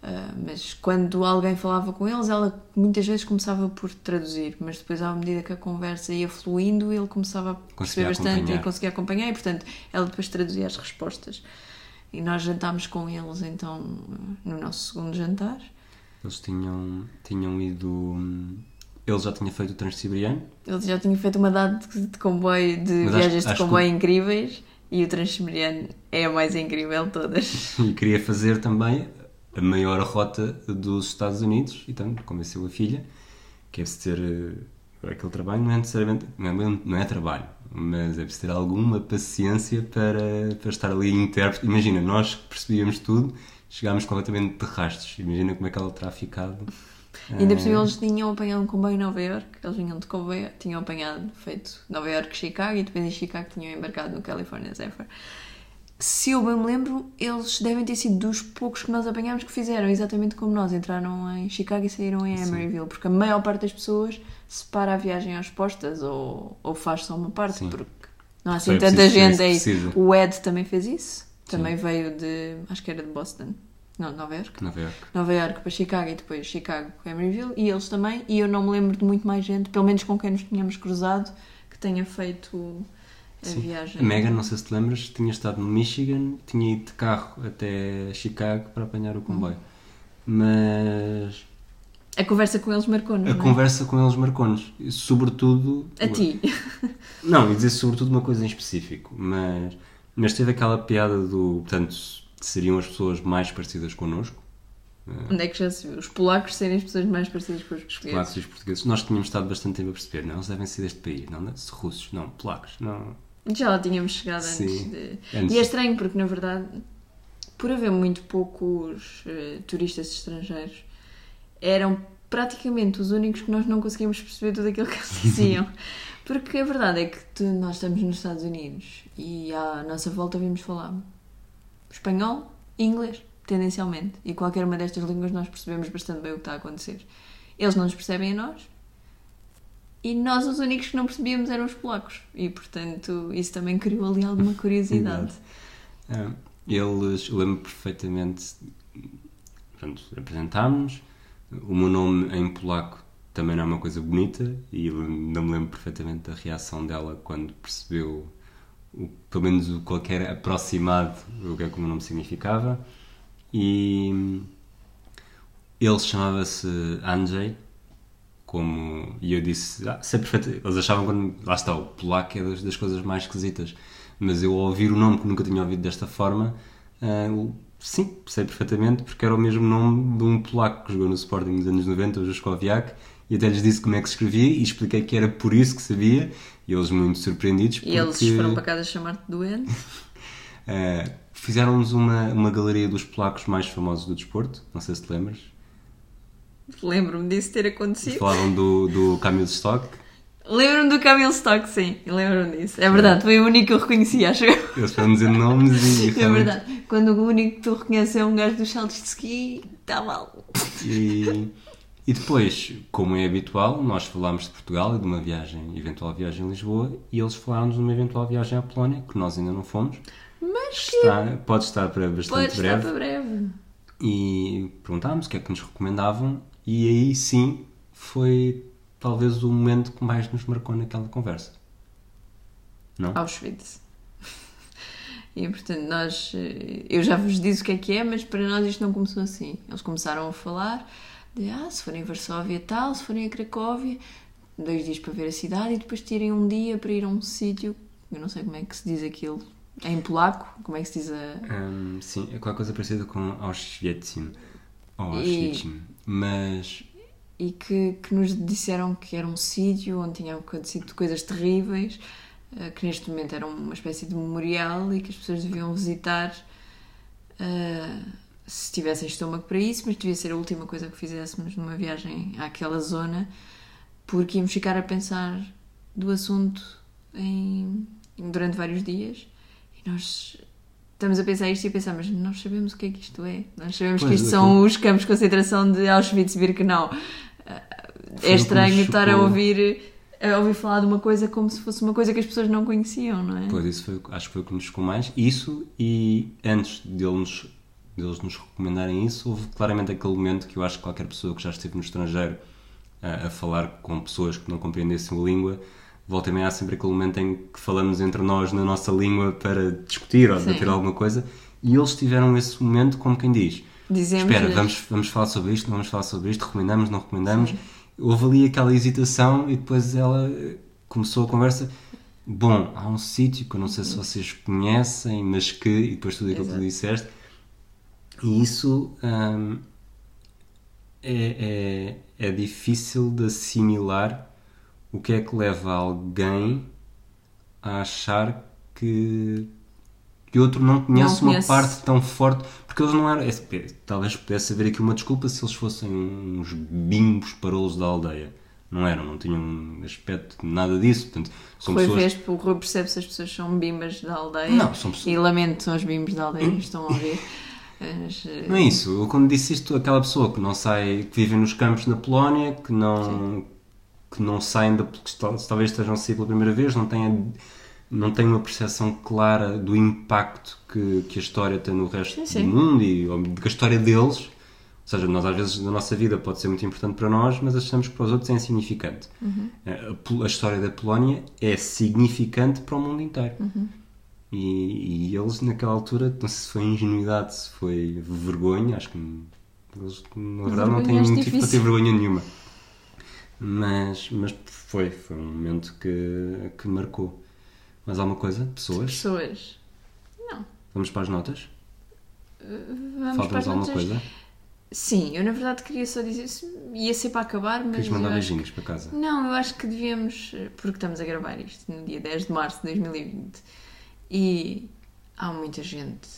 S2: Ah, mas quando alguém falava com eles, ela muitas vezes começava por traduzir, mas depois, à medida que a conversa ia fluindo, ele começava a perceber bastante
S1: acompanhar.
S2: e conseguia acompanhar, e portanto, ela depois traduzia as respostas. E nós jantámos com eles, então, no nosso segundo jantar.
S1: Eles tinham, tinham ido. hum, Ele já tinha feito o Transiberiano
S2: Ele já tinha feito uma data de, de comboio, de
S1: Mas acho-
S2: viagens de
S1: acho que
S2: comboio incríveis. E o Transiberiano é a mais incrível de todas. <laughs>
S1: E queria fazer também a maior rota dos Estados Unidos, e então convenceu a filha que é preciso ter eh, aquele trabalho, não é necessariamente, não é, não é trabalho, mas é preciso ter alguma paciência para, para estar ali intérprete. Imagina, nós que percebíamos tudo, chegámos completamente de rastros. Imagina como é que ela terá ficado.
S2: Ainda por cima
S1: Eh,
S2: eles tinham apanhado um comboio em Nova York, eles vinham de comboio, tinham apanhado, feito Nova York, Chicago e depois em Chicago tinham embarcado no California Zephyr. Se eu bem me lembro, eles devem ter sido dos poucos que nós apanhámos que fizeram exatamente como nós, entraram em Chicago e saíram em Emeryville, porque a maior parte das pessoas separa a viagem às postas ou, ou faz só uma parte,
S1: Sim.
S2: porque não há assim
S1: Foi
S2: tanta gente aí. O Ed também fez isso, também veio de, acho que era de Boston, não, Nova York.
S1: Nova York.
S2: Nova York para Chicago e depois Chicago para Emeryville e eles também e eu não me lembro de muito mais gente, pelo menos com quem nos tínhamos cruzado, que tenha feito a
S1: Sim.
S2: viagem.
S1: A Megan, não sei se te lembras, tinha estado no Michigan, tinha ido de carro até Chicago para apanhar o comboio. Mas
S2: A conversa com eles marcou-nos,
S1: a
S2: não é?
S1: conversa com eles marcou-nos. Sobretudo.
S2: A ti. <laughs>
S1: Não, e dizer sobretudo uma coisa em específico, mas, mas teve aquela piada do. Portanto, seriam as pessoas mais parecidas connosco,
S2: Onde é que já se viu? Os polacos serem as pessoas mais parecidas com os portugueses.
S1: polacos e os portugueses. Nós tínhamos estado bastante tempo a perceber, não, eles devem ser deste país, não, se russos, não, polacos, não.
S2: Já lá tínhamos chegado
S1: Sim.
S2: antes de...
S1: Antes.
S2: E é estranho porque, na verdade, por haver muito poucos eh, turistas estrangeiros, eram praticamente os únicos que nós não conseguíamos perceber tudo aquilo que eles <laughs> diziam. Porque a verdade é que tu- nós estamos nos Estados Unidos e à nossa volta ouvimos falar espanhol e inglês, tendencialmente. E qualquer uma destas línguas nós percebemos bastante bem o que está a acontecer. Eles não nos percebem a nós e nós os únicos que não percebíamos eram os polacos. E portanto isso também criou ali alguma curiosidade.
S1: Ah, eles, eu lembro perfeitamente, portanto, apresentámos-nos, o meu nome em polaco também não é uma coisa bonita e não me lembro perfeitamente da reação dela quando percebeu, o, pelo menos o qualquer aproximado do que é que o meu nome significava. E ele chamava-se Andrzej como e eu disse ah, sei perfeito eles achavam quando lá está o polaco é das, das coisas mais esquisitas mas eu ao ouvir o nome que nunca tinha ouvido desta forma eu- sim sei perfeitamente porque era o mesmo nome de um polaco que jogou no Sporting nos anos 90 o Juskowiak e até lhes disse como é que se escrevia e expliquei que era por isso que sabia e eles muito surpreendidos
S2: E eles
S1: porque-
S2: foram para casa chamar-te doente.
S1: Uh, <laughs> Fizeram-nos uma, uma galeria dos polacos mais famosos do desporto, não sei se te lembras. <laughs>
S2: Lembro-me disso ter acontecido.
S1: Falavam do, do Camille Stock,
S2: Lembro-me do Camille Stock, sim. Lembro-me disso. É verdade, foi o único que eu reconheci, acho eu.
S1: eles foram dizer nomes e <laughs>
S2: É
S1: realmente-
S2: verdade. Quando o único que tu reconheces é um gajo dos saltos de ski, está mal.
S1: E, e depois, como é habitual, nós falámos de Portugal e de uma viagem, eventual viagem a Lisboa, e eles falaram-nos de uma eventual viagem à Polónia, que nós ainda não fomos.
S2: Mas que
S1: Está, pode estar para bastante
S2: pode estar
S1: breve.
S2: para breve.
S1: E perguntámos o que é que nos recomendavam, e aí sim foi talvez o momento que mais nos marcou naquela conversa. Não?
S2: Auschwitz. E portanto, nós. eh, Eu já vos disse o que é que é, mas para nós isto não começou assim. Eles começaram a falar de ah, se forem a Varsóvia tal, se forem a Cracóvia, dois dias para ver a cidade e depois tirem um dia para ir a um sítio. Eu não sei como é que se diz aquilo. É em polaco? Como é que se diz a.
S1: Hum, sim, é qualquer coisa parecida com Auschwitz. Ou
S2: E-
S1: Auschwitz. Mas
S2: e que, que nos disseram que era um sítio onde tinham acontecido coisas terríveis, eh, que neste momento era uma espécie de memorial e que as pessoas deviam visitar eh, se tivessem estômago para isso, mas devia ser a última coisa que fizéssemos numa viagem àquela zona, porque íamos ficar a pensar do assunto em, durante vários dias e nós estamos a pensar isto e a pensar, mas nós sabemos o que é que isto é. Nós sabemos que
S1: Pois,
S2: isto
S1: aquilo-
S2: são os campos de concentração de Auschwitz-Birkenau. É
S1: que
S2: estranho estar a ouvir, a ouvir falar de uma coisa como se fosse uma coisa que as pessoas não conheciam, não é?
S1: Pois, isso foi, acho que foi o que nos chocou mais. Isso, e antes deles, deles nos recomendarem isso, houve claramente aquele momento que eu acho que qualquer pessoa que já esteve no estrangeiro a, a falar com pessoas que não compreendessem a língua, volta e meia há sempre aquele momento em que falamos entre nós na nossa língua para discutir ou
S2: Sim.
S1: debater alguma coisa, e eles tiveram esse momento como quem diz.
S2: Dizemos
S1: Espera, vamos, vamos falar sobre isto, não vamos falar sobre isto, recomendamos, não recomendamos. Houve ali aquela hesitação e depois ela eh, começou a conversa. Bom, há um sítio que eu não sei se vocês conhecem, mas que, e depois tudo aquilo que tu disseste, e isso hum, é, é, é difícil de assimilar o que é que leva alguém a achar que, que outro não conhece
S2: Não
S1: uma parte tão forte, porque eles não eram. é, Talvez pudesse haver aqui uma desculpa se eles fossem uns bimbos parolos da aldeia. Não eram, não tinham aspecto de nada disso. Portanto, são
S2: Rui,
S1: pessoas.
S2: vês, o Rui percebe se as pessoas são bimbas da aldeia.
S1: Não, são pessoas-
S2: E lamento, são os bimbos da aldeia que <clears throat> estão a ouvir. Mas, eh,
S1: Não é isso. Eu, quando disse isto, aquela pessoa que não sai, que vive nos campos na Polónia, que não, que não saem da. que talvez estejam a sair pela primeira vez, não têm, não têm uma percepção clara do impacto que, que a história tem no resto
S2: Sim, sim.
S1: do mundo e ou, que a história deles. Ou seja, nós às vezes na nossa vida pode ser muito importante para nós, mas achamos que para os outros é insignificante.
S2: Uhum.
S1: A, Pol- a história da Polónia é significante para o mundo inteiro.
S2: Uhum.
S1: E, e eles naquela altura, não sei se foi ingenuidade, se foi vergonha, acho que eles na verdade não têm
S2: é
S1: motivo para ter
S2: difícil.
S1: vergonha nenhuma. Mas, mas foi, foi um momento que, que marcou. Mais alguma coisa? Pessoas?
S2: Pessoas. Não.
S1: Vamos para as notas?
S2: Vamos para
S1: Falta-nos
S2: as
S1: alguma
S2: notas.
S1: coisa?
S2: Sim, eu na verdade queria só dizer isso. Ia ser para acabar, mas.
S1: Queres mandar beijinhos para casa?
S2: Não, eu acho que devíamos, porque estamos a gravar isto no dia 10 de março de 2020 e há muita gente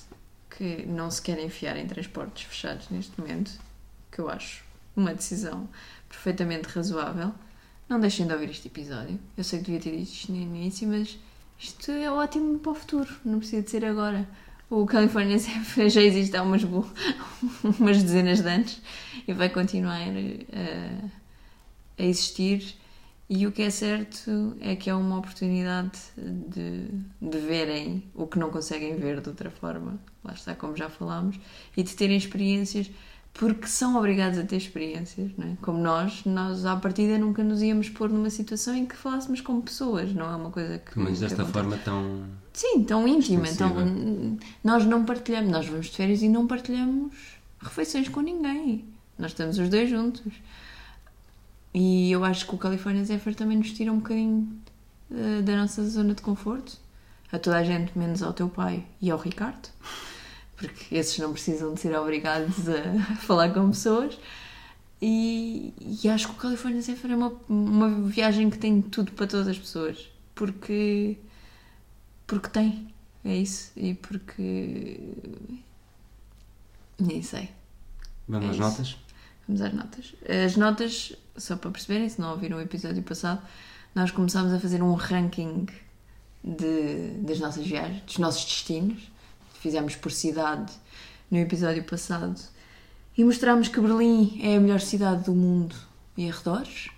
S2: que não se quer enfiar em transportes fechados neste momento, que eu acho uma decisão perfeitamente razoável. Não deixem de ouvir este episódio. Eu sei que devia ter dito isto no início, mas isto é ótimo para o futuro, não precisa de ser agora. O California <laughs> Zephyr já existe há umas, <laughs> umas dezenas de anos e vai continuar a, a existir. E o que é certo é que é uma oportunidade de, de verem o que não conseguem ver de outra forma, lá está, como já falámos, e de terem experiências, porque são obrigados a ter experiências, não é? Como nós, nós à partida nunca nos íamos pôr numa situação em que falássemos com pessoas, não é uma coisa que.
S1: Pelo menos desta forma tão.
S2: Sim, tão íntima.
S1: Extensiva.
S2: nós não partilhamos, nós vamos de férias e não partilhamos refeições com ninguém. Nós estamos os dois juntos. E eu acho que o California Zephyr também nos tira um bocadinho eh, da nossa zona de conforto. A toda a gente, menos ao teu pai e ao Ricardo. Porque esses não precisam de ser obrigados a <laughs> falar com pessoas. E, e acho que o California Zephyr é uma, uma viagem que tem tudo para todas as pessoas. Porque porque tem, é isso. E porque. Nem sei.
S1: Vamos
S2: É
S1: às
S2: isso.
S1: notas?
S2: Vamos às notas. As notas, só para perceberem, se não ouviram o episódio passado, nós começámos a fazer um ranking de, das nossas viagens, dos nossos destinos. Fizemos por cidade no episódio passado e mostrámos que Berlim é a melhor cidade do mundo e arredores,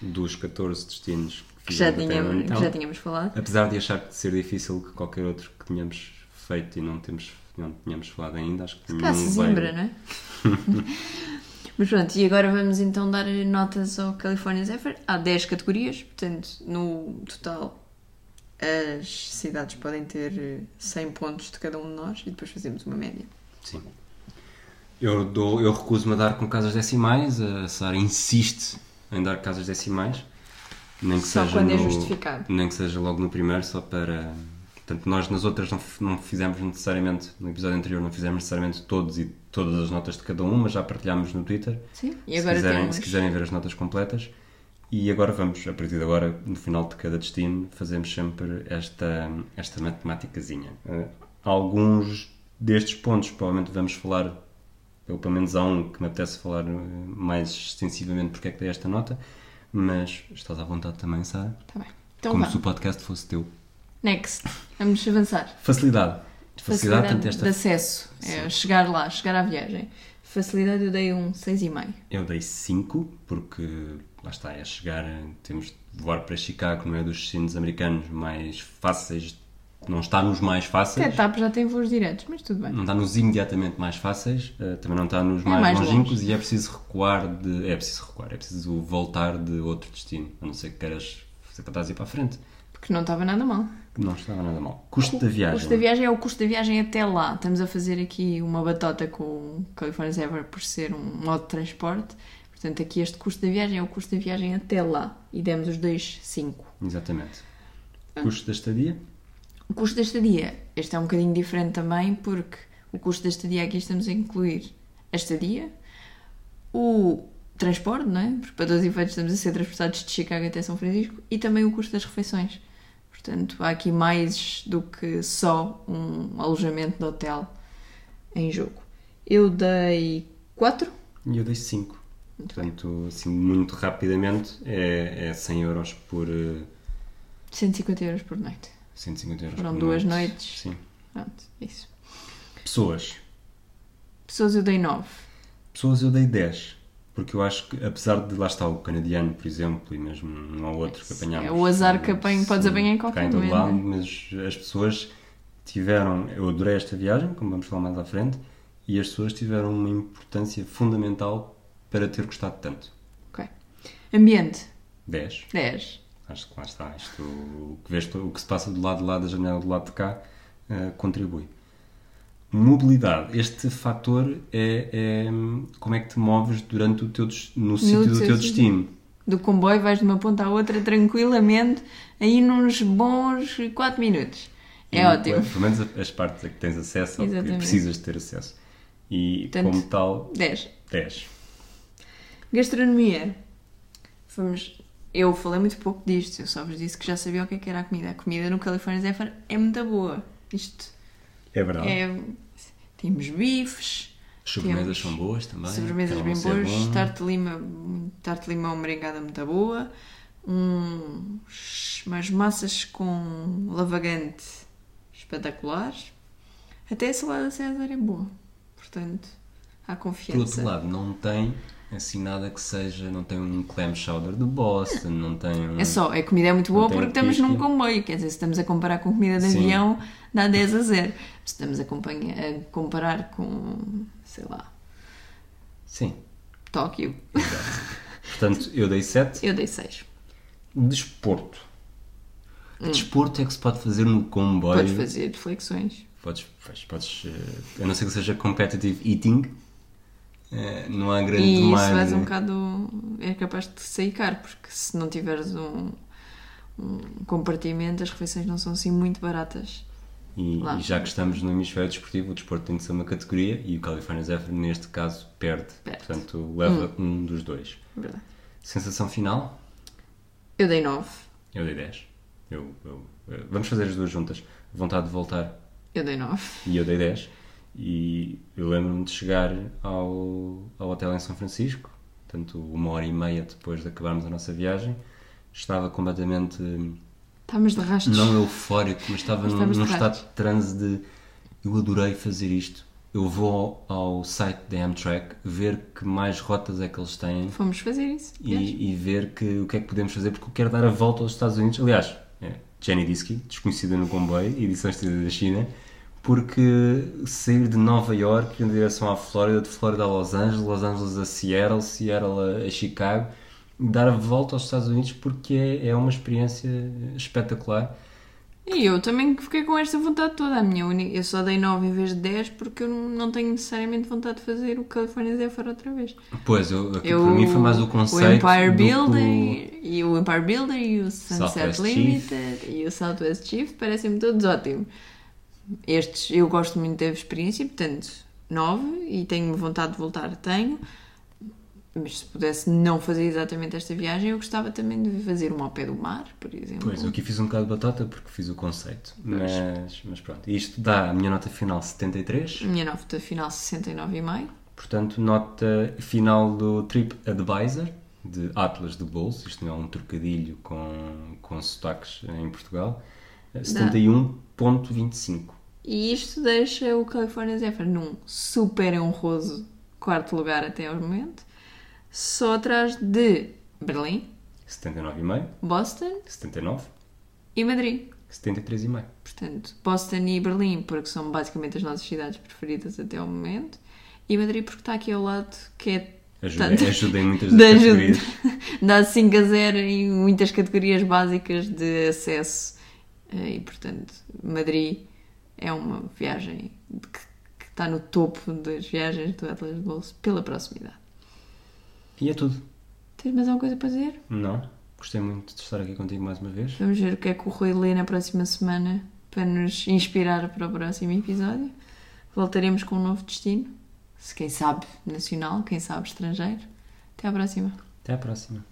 S1: Dos 14 destinos
S2: que já,
S1: fizemos até
S2: tínhamos,
S1: agora,
S2: que
S1: então.
S2: já tínhamos falado.
S1: Apesar de achar que ser difícil que qualquer outro que tínhamos feito e não, temos, não tínhamos falado ainda, acho que nenhum
S2: Zimbra, não é? <laughs> Mas pronto, e agora vamos então dar notas ao California Zephyr. Há 10 categorias, portanto, no total as cidades podem ter eh, 100 pontos de cada um de nós e depois fazemos uma média.
S1: Sim. Eu, dou, eu recuso-me a dar com casas decimais, a Sara insiste em dar casas decimais, nem que
S2: Só
S1: seja
S2: quando é
S1: no-
S2: justificado.
S1: Nem que seja logo no primeiro, só para. Portanto, nós nas outras não, não fizemos necessariamente, no episódio anterior, não fizemos necessariamente todos e todas as notas de cada um, mas já partilhámos no Twitter.
S2: Sim, e
S1: se,
S2: agora
S1: quiserem,
S2: temos.
S1: se quiserem ver as notas completas. E agora vamos, a partir de agora, no final de cada destino, fazemos sempre esta, esta matemáticazinha. Eh, alguns destes pontos, provavelmente vamos falar, ou pelo menos há um que me apetece falar eh, mais extensivamente porque é que dei esta nota, mas estás à vontade também, Sara?
S2: Tá bem. Então
S1: Como
S2: vá.
S1: se o podcast fosse teu.
S2: Next. Vamos avançar.
S1: Facilidade. Facilidade, tanto esta...
S2: de acesso. É chegar lá, chegar à viagem. Facilidade eu dei um 6,5.
S1: Eu dei 5, porque lá está, é chegar, temos de voar para Chicago, não é dos destinos americanos mais fáceis, não está nos mais fáceis,
S2: Até TAP já tem voos diretos, mas tudo bem.
S1: não está nos imediatamente mais fáceis, eh, também não está nos
S2: É
S1: mais,
S2: mais
S1: longínquos
S2: longe.
S1: e é preciso recuar de. É preciso recuar, é preciso voltar de outro destino, a não ser que queiras fazer para trás e para a frente,
S2: Porque não estava nada mal.
S1: Que não estava nada mal. Custo da
S2: O
S1: viagem.
S2: custo da viagem é o custo da viagem até lá. Estamos a fazer aqui uma batota com o California Zephyr por ser um modo de transporte. Portanto, aqui este custo da viagem é o custo da viagem até lá. E demos os dois 5.
S1: Exatamente. Custo da estadia?
S2: O custo da estadia, este é um bocadinho diferente também, porque o custo da estadia aqui estamos a incluir a estadia, o transporte, não é? Porque para todos os efeitos estamos a ser transportados de Chicago até São Francisco, e também o custo das refeições. Portanto, há aqui mais do que só um alojamento de hotel em jogo. Eu dei 4.
S1: E eu dei 5. Portanto, assim, muito rapidamente, é, é 100 euros por uh,
S2: 150 euros por noite.
S1: 150 euros
S2: Foram
S1: por
S2: duas
S1: noite.
S2: noites.
S1: Sim.
S2: Pronto, isso.
S1: Pessoas.
S2: Pessoas eu dei 9.
S1: Pessoas eu dei 10. Porque eu acho que, apesar de lá estar o canadiano, por exemplo, e mesmo um ou outro que apanhámos.
S2: É o azar que apanho, podes apanhar em qualquer
S1: todo
S2: momento,
S1: lado,
S2: é?
S1: mas as pessoas tiveram. Eu adorei esta viagem, como vamos falar mais à frente, e as pessoas tiveram uma importância fundamental para ter gostado tanto.
S2: Ok. Ambiente,
S1: 10.
S2: 10.
S1: Acho que lá está. Isto, o, que vês, o que se passa do lado de lá da janela do lado de cá eh, contribui. Mobilidade. Este fator é, é como é que te moves durante o teu, no sítio do
S2: teu
S1: destino.
S2: Do comboio vais de uma ponta à outra tranquilamente, aí nos bons 4 minutos. É
S1: E,
S2: ótimo.
S1: Pelo menos as partes a que tens acesso ou que precisas de ter acesso. E
S2: Portanto,
S1: como tal,
S2: 10.
S1: 10.
S2: Gastronomia. Fomos... Eu falei muito pouco disto, eu só vos disse que já sabia o que, é que era a comida. A comida no California Zephyr é muito boa. Isto
S1: É verdade.
S2: é. Temos bifes,
S1: As sobremesas são boas também.
S2: sobremesas bem boas,
S1: bom.
S2: tarte de lima, tarte limão merengada muito boa, uns, umas massas com lavagante espetaculares. Até a salada César é boa. Portanto, há
S1: Por
S2: confiança.
S1: outro lado, não tem assim nada que seja. Não tem um clam chowder de Boston, não tem um.
S2: É só, a comida é muito boa porque estamos num comboio. Quer dizer, se estamos a comparar com comida de
S1: Sim.
S2: avião, dá 10 a 0. Se estamos a, a comparar com, sei lá,
S1: Sim,
S2: Tóquio,
S1: exato. Portanto, eu dei 7.
S2: eu dei 6.
S1: Desporto. Que desporto é que se pode fazer no comboio?
S2: Hum. Podes fazer flexões.
S1: Podes, podes, podes, eh, a não ser que seja competitive eating, eh, não há grande
S2: E isso
S1: mais.
S2: vais um bocado. é capaz de sair caro, porque se não tiveres um, um compartimento, as refeições não são assim muito baratas.
S1: E, e já que estamos no hemisfério desportivo, o desporto tem de ser uma categoria e o California Zephyr, neste caso, perde.
S2: Perde.
S1: Portanto, leva um dos dois.
S2: É Verdade.
S1: Sensação final?
S2: Eu dei 9.
S1: Eu dei 10. Eu, eu- eh, vamos fazer as duas juntas. Vontade de voltar
S2: Eu dei 9.
S1: e eu dei 10. E eu lembro-me de chegar ao, ao hotel em São Francisco, portanto, uma hora e meia depois de acabarmos a nossa viagem. Estava completamente,
S2: Estávamos de rastos.
S1: não eufórico, mas estava num, num estado de transe de eu adorei fazer isto. Eu vou ao, site da Amtrak ver que mais rotas é que eles têm
S2: Fomos fazer isso.
S1: E, e ver que, o que é que podemos fazer, porque eu quero dar a volta aos Estados Unidos. Aliás, é, Jenny Disky, desconhecida no comboio, edição estendida da China, porque sair de Nova York em direção à Flórida, de Flórida a Los Angeles, Los Angeles a Seattle, Seattle a, Chicago, dar a volta aos Estados Unidos porque é, é uma experiência espetacular.
S2: E eu também fiquei com esta vontade toda. A minha uni- Eu só dei 9 em vez de 10 porque eu não tenho necessariamente vontade de fazer o California Zephyr outra vez.
S1: Pois, eu, aqui,
S2: Eu,
S1: para mim foi mais o conceito.
S2: O Empire
S1: do
S2: Builder e o Empire Builder e o Sunset
S1: Southwest
S2: Limited e o Southwest Chief parecem-me todos ótimos. Estes eu gosto muito da experiência, portanto, 9 e tenho vontade de voltar, tenho. Mas se pudesse não fazer exatamente esta viagem, eu gostava também de fazer uma ao pé do mar, por exemplo.
S1: Pois, eu aqui fiz um bocado de batata porque fiz o conceito. Mas, mas pronto, isto dá a minha nota final 73.
S2: A minha nota final 69,5.
S1: Portanto, nota final do Trip Advisor de Atlas de Bolso. Isto não é um trocadilho com, com sotaques em Portugal. Eh, 71.25.
S2: E isto deixa o California Zephyr num super honroso quarto lugar até ao momento, só atrás de Berlim,
S1: 79,5.
S2: Boston
S1: 79.
S2: e Madrid.
S1: 73,5.
S2: Portanto, Boston e Berlim, porque são basicamente as nossas cidades preferidas até ao momento, e Madrid, porque está aqui ao lado, que é.
S1: Ajudem,
S2: tanto-
S1: ajudem <laughs> muitas das categorias. <laughs>
S2: Dá 5 a 0 em muitas categorias básicas de acesso, eh, e portanto, Madrid é uma viagem que, que está no topo das viagens do Atlas de Bolso pela proximidade.
S1: E é tudo.
S2: Tens mais alguma coisa para dizer?
S1: Não? Gostei muito de estar aqui contigo mais uma vez.
S2: Vamos ver o que é que o Rui lê na próxima semana para nos inspirar para o próximo episódio. Voltaremos com um novo destino. Se quem sabe nacional, quem sabe estrangeiro. Até à próxima.
S1: Até à próxima.